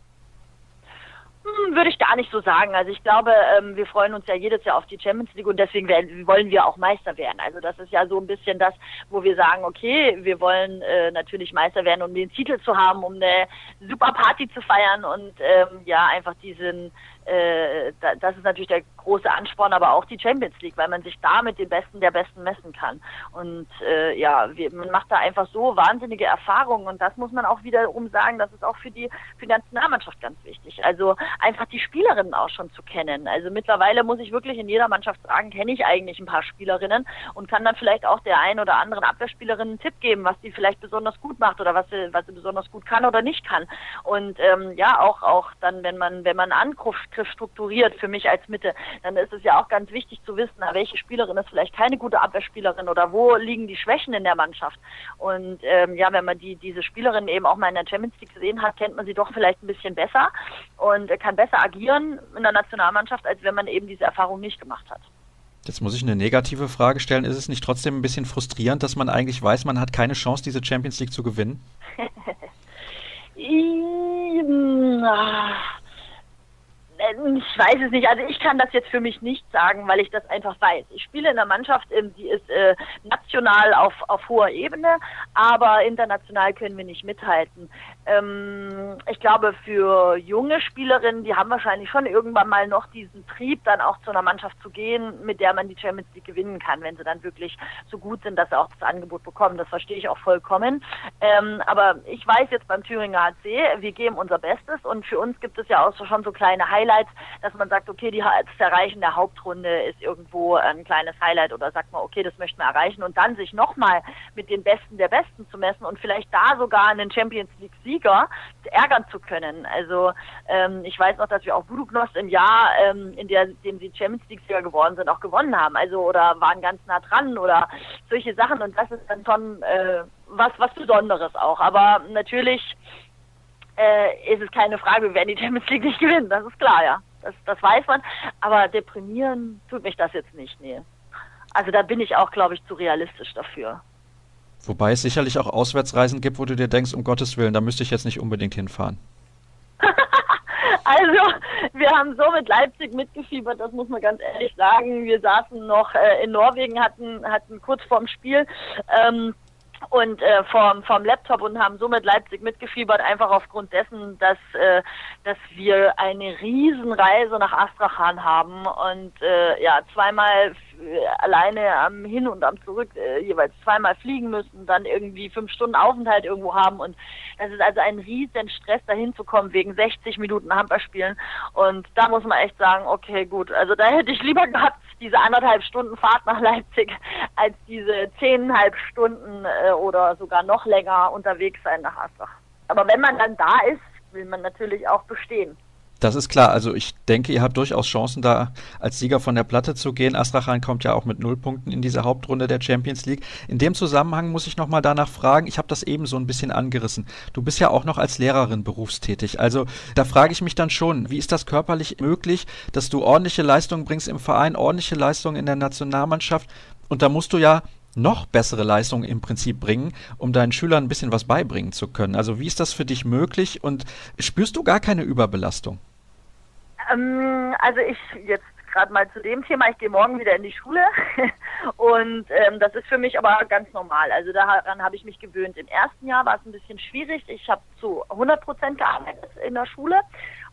Hm, würde ich gar nicht so sagen. Also ich glaube, ähm, wir freuen uns ja jedes Jahr auf die Champions League und deswegen wollen wir auch Meister werden. Also das ist ja so ein bisschen das, wo wir sagen, okay, wir wollen äh, natürlich Meister werden, um den Titel zu haben, um eine super Party zu feiern und ähm, ja einfach diesen äh, das ist natürlich der große Ansporn, aber auch die Champions League, weil man sich da mit den Besten der Besten messen kann. Und äh, ja, wir, man macht da einfach so wahnsinnige Erfahrungen und das muss man auch wiederum sagen, das ist auch für die für die Nationalmannschaft ganz wichtig. Also einfach die Spielerinnen auch schon zu kennen. Also mittlerweile muss ich wirklich in jeder Mannschaft sagen, kenne ich eigentlich ein paar Spielerinnen und kann dann vielleicht auch der einen oder anderen Abwehrspielerin einen Tipp geben, was die vielleicht besonders gut macht oder was sie, was sie besonders gut kann oder nicht kann. Und ähm, ja, auch auch dann, wenn man wenn man Angriff Angriff strukturiert für mich als Mitte, dann ist es ja auch ganz wichtig zu wissen, welche Spielerin ist vielleicht keine gute Abwehrspielerin oder wo liegen die Schwächen in der Mannschaft. Und ähm, ja, wenn man die diese Spielerin eben auch mal in der Champions League gesehen hat, kennt man sie doch vielleicht ein bisschen besser und kann besser agieren in der Nationalmannschaft, als wenn man eben diese Erfahrung nicht gemacht hat. Jetzt muss ich eine negative Frage stellen. Ist es nicht trotzdem ein bisschen frustrierend, dass man eigentlich weiß, man hat keine Chance, diese Champions League zu gewinnen? [laughs] Äh, ich weiß es nicht. Also ich kann das jetzt für mich nicht sagen, weil ich das einfach weiß. Ich spiele in einer Mannschaft, ähm, die ist äh, national auf, auf hoher Ebene, aber international können wir nicht mithalten. Ähm, ich glaube, für junge Spielerinnen, die haben wahrscheinlich schon irgendwann mal noch diesen Trieb, dann auch zu einer Mannschaft zu gehen, mit der man die Champions League gewinnen kann, wenn sie dann wirklich so gut sind, dass sie auch das Angebot bekommen. Das verstehe ich auch vollkommen. Ähm, aber ich weiß jetzt beim Thüringer HC, wir geben unser Bestes und für uns gibt es ja auch schon so kleine Highlights dass man sagt, okay, die, das Erreichen der Hauptrunde ist irgendwo ein kleines Highlight oder sagt man, okay, das möchten wir erreichen und dann sich nochmal mit den Besten der Besten zu messen und vielleicht da sogar einen Champions League Sieger ärgern zu können. Also ähm, ich weiß noch, dass wir auch Buduknost im Jahr, ähm, in der, dem sie Champions League Sieger geworden sind, auch gewonnen haben. Also oder waren ganz nah dran oder solche Sachen und das ist dann schon äh, was was Besonderes auch. Aber natürlich äh, ist es keine Frage, wir werden die Champions League nicht gewinnen, das ist klar, ja. Das, das weiß man. Aber deprimieren tut mich das jetzt nicht, nee. Also da bin ich auch, glaube ich, zu realistisch dafür. Wobei es sicherlich auch Auswärtsreisen gibt, wo du dir denkst, um Gottes Willen, da müsste ich jetzt nicht unbedingt hinfahren. [laughs] also, wir haben so mit Leipzig mitgefiebert, das muss man ganz ehrlich sagen. Wir saßen noch äh, in Norwegen, hatten, hatten kurz vorm Spiel ähm, und äh, vom, vom Laptop und haben somit Leipzig mitgefiebert, einfach aufgrund dessen, dass, äh, dass wir eine Riesenreise nach Astrachan haben und äh, ja, zweimal alleine am Hin und am Zurück äh, jeweils zweimal fliegen müssen, dann irgendwie fünf Stunden Aufenthalt irgendwo haben und das ist also ein riesen Stress dahin zu kommen wegen 60 Minuten Handballspielen und da muss man echt sagen, okay gut, also da hätte ich lieber gehabt diese anderthalb Stunden Fahrt nach Leipzig als diese zehnhalb Stunden äh, oder sogar noch länger unterwegs sein nach Astrach. Aber wenn man dann da ist, will man natürlich auch bestehen. Das ist klar. Also ich denke, ihr habt durchaus Chancen, da als Sieger von der Platte zu gehen. Astrachan kommt ja auch mit null Punkten in diese Hauptrunde der Champions League. In dem Zusammenhang muss ich nochmal danach fragen. Ich habe das eben so ein bisschen angerissen. Du bist ja auch noch als Lehrerin berufstätig. Also da frage ich mich dann schon, wie ist das körperlich möglich, dass du ordentliche Leistungen bringst im Verein, ordentliche Leistungen in der Nationalmannschaft? Und da musst du ja noch bessere Leistungen im Prinzip bringen, um deinen Schülern ein bisschen was beibringen zu können. Also wie ist das für dich möglich und spürst du gar keine Überbelastung? Ähm, also ich jetzt gerade mal zu dem Thema. Ich gehe morgen wieder in die Schule [laughs] und ähm, das ist für mich aber ganz normal. Also daran habe ich mich gewöhnt. Im ersten Jahr war es ein bisschen schwierig. Ich habe zu 100 Prozent gearbeitet in der Schule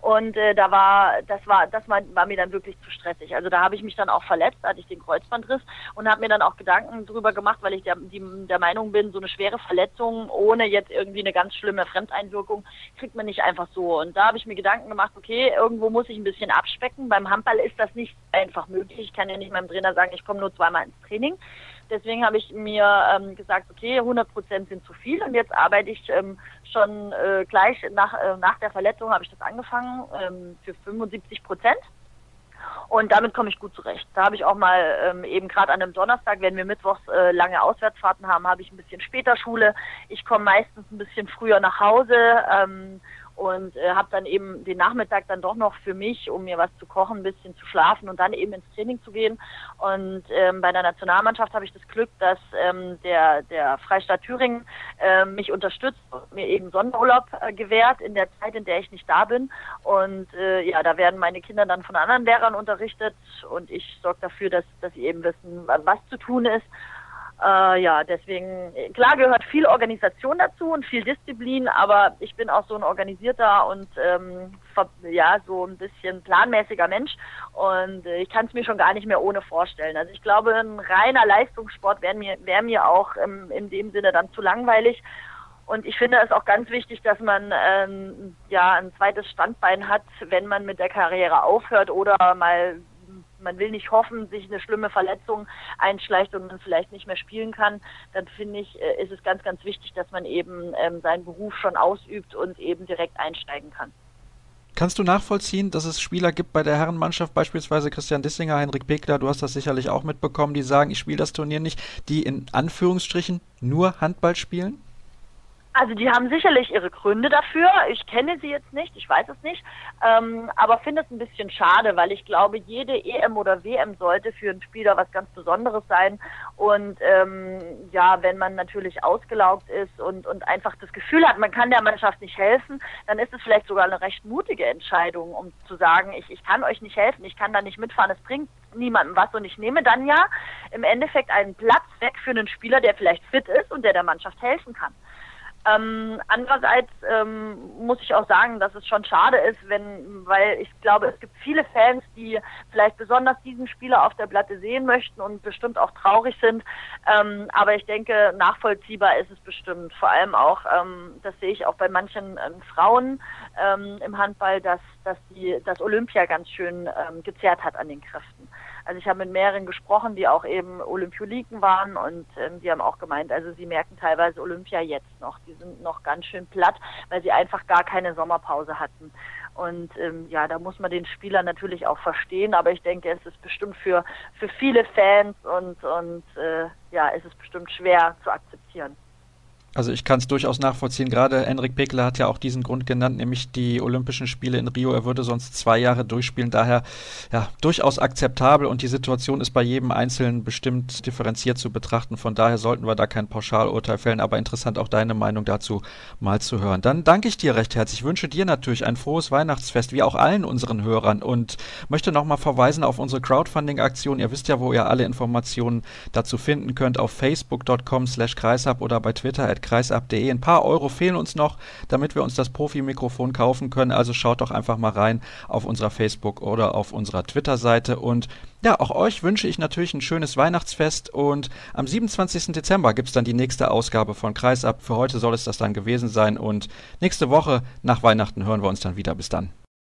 und äh, da war, das war, das war, war mir dann wirklich zu stressig. Also da habe ich mich dann auch verletzt, hatte ich den Kreuzbandriss und habe mir dann auch Gedanken drüber gemacht, weil ich der, die, der Meinung bin, so eine schwere Verletzung ohne jetzt irgendwie eine ganz schlimme Fremdeinwirkung kriegt man nicht einfach so. Und da habe ich mir Gedanken gemacht, okay, irgendwo muss ich ein bisschen abspecken. Beim Handball ist das nicht einfach möglich. Ich kann ja nicht meinem Trainer sagen, ich komme nur zweimal ins Training. Deswegen habe ich mir ähm, gesagt, okay, 100 Prozent sind zu viel und jetzt arbeite ich ähm, schon äh, gleich nach, äh, nach der Verletzung habe ich das angefangen ähm, für 75 Prozent. Und damit komme ich gut zurecht. Da habe ich auch mal ähm, eben gerade an einem Donnerstag, wenn wir mittwochs äh, lange Auswärtsfahrten haben, habe ich ein bisschen später Schule. Ich komme meistens ein bisschen früher nach Hause. Ähm, und äh, habe dann eben den Nachmittag dann doch noch für mich, um mir was zu kochen, ein bisschen zu schlafen und dann eben ins Training zu gehen. Und ähm, bei der Nationalmannschaft habe ich das Glück, dass ähm, der, der Freistaat Thüringen äh, mich unterstützt und mir eben Sonderurlaub äh, gewährt in der Zeit, in der ich nicht da bin. Und äh, ja, da werden meine Kinder dann von anderen Lehrern unterrichtet und ich sorge dafür, dass, dass sie eben wissen, was zu tun ist. Äh, ja, deswegen, klar gehört viel Organisation dazu und viel Disziplin, aber ich bin auch so ein organisierter und ähm, ja, so ein bisschen planmäßiger Mensch und äh, ich kann es mir schon gar nicht mehr ohne vorstellen. Also ich glaube, ein reiner Leistungssport wäre mir, wär mir auch ähm, in dem Sinne dann zu langweilig. Und ich finde es auch ganz wichtig, dass man ähm, ja ein zweites Standbein hat, wenn man mit der Karriere aufhört oder mal man will nicht hoffen, sich eine schlimme Verletzung einschleicht und man vielleicht nicht mehr spielen kann, dann finde ich, äh, ist es ganz, ganz wichtig, dass man eben ähm, seinen Beruf schon ausübt und eben direkt einsteigen kann. Kannst du nachvollziehen, dass es Spieler gibt bei der Herrenmannschaft, beispielsweise Christian Dissinger, Henrik Pekler, du hast das sicherlich auch mitbekommen, die sagen, ich spiele das Turnier nicht, die in Anführungsstrichen nur Handball spielen? Also die haben sicherlich ihre Gründe dafür. Ich kenne sie jetzt nicht, ich weiß es nicht, ähm, aber finde es ein bisschen schade, weil ich glaube, jede EM oder WM sollte für einen Spieler was ganz Besonderes sein. Und ähm, ja, wenn man natürlich ausgelaugt ist und, und einfach das Gefühl hat, man kann der Mannschaft nicht helfen, dann ist es vielleicht sogar eine recht mutige Entscheidung, um zu sagen, ich, ich kann euch nicht helfen, ich kann da nicht mitfahren, es bringt niemandem was und ich nehme dann ja im Endeffekt einen Platz weg für einen Spieler, der vielleicht fit ist und der der Mannschaft helfen kann. Ähm, andererseits ähm, muss ich auch sagen, dass es schon schade ist, wenn, weil ich glaube, es gibt viele Fans, die vielleicht besonders diesen Spieler auf der Platte sehen möchten und bestimmt auch traurig sind. Ähm, aber ich denke, nachvollziehbar ist es bestimmt. Vor allem auch, ähm, das sehe ich auch bei manchen ähm, Frauen ähm, im Handball, dass, dass die, das Olympia ganz schön gezerrt hat an den Kräften. Also ich habe mit mehreren gesprochen, die auch eben Olympioliken waren und ähm, die haben auch gemeint, also sie merken teilweise Olympia jetzt noch. Die sind noch ganz schön platt, weil sie einfach gar keine Sommerpause hatten. Und ähm, ja, da muss man den Spieler natürlich auch verstehen, aber ich denke, es ist bestimmt für, für viele Fans und, und äh, ja, es ist bestimmt schwer zu akzeptieren. Also ich kann es durchaus nachvollziehen. Gerade Enrik Pekler hat ja auch diesen Grund genannt, nämlich die Olympischen Spiele in Rio. Er würde sonst zwei Jahre durchspielen. Daher ja durchaus akzeptabel und die Situation ist bei jedem Einzelnen bestimmt differenziert zu betrachten. Von daher sollten wir da kein Pauschalurteil fällen. Aber interessant auch deine Meinung dazu mal zu hören. Dann danke ich dir recht herzlich. Ich wünsche dir natürlich ein frohes Weihnachtsfest, wie auch allen unseren Hörern und möchte nochmal verweisen auf unsere Crowdfunding-Aktion. Ihr wisst ja, wo ihr alle Informationen dazu finden könnt auf facebook.com slash kreishub oder bei Twitter at kreisab.de. Ein paar Euro fehlen uns noch, damit wir uns das Profi-Mikrofon kaufen können. Also schaut doch einfach mal rein auf unserer Facebook- oder auf unserer Twitter-Seite. Und ja, auch euch wünsche ich natürlich ein schönes Weihnachtsfest. Und am 27. Dezember gibt es dann die nächste Ausgabe von Kreisab. Für heute soll es das dann gewesen sein. Und nächste Woche nach Weihnachten hören wir uns dann wieder. Bis dann.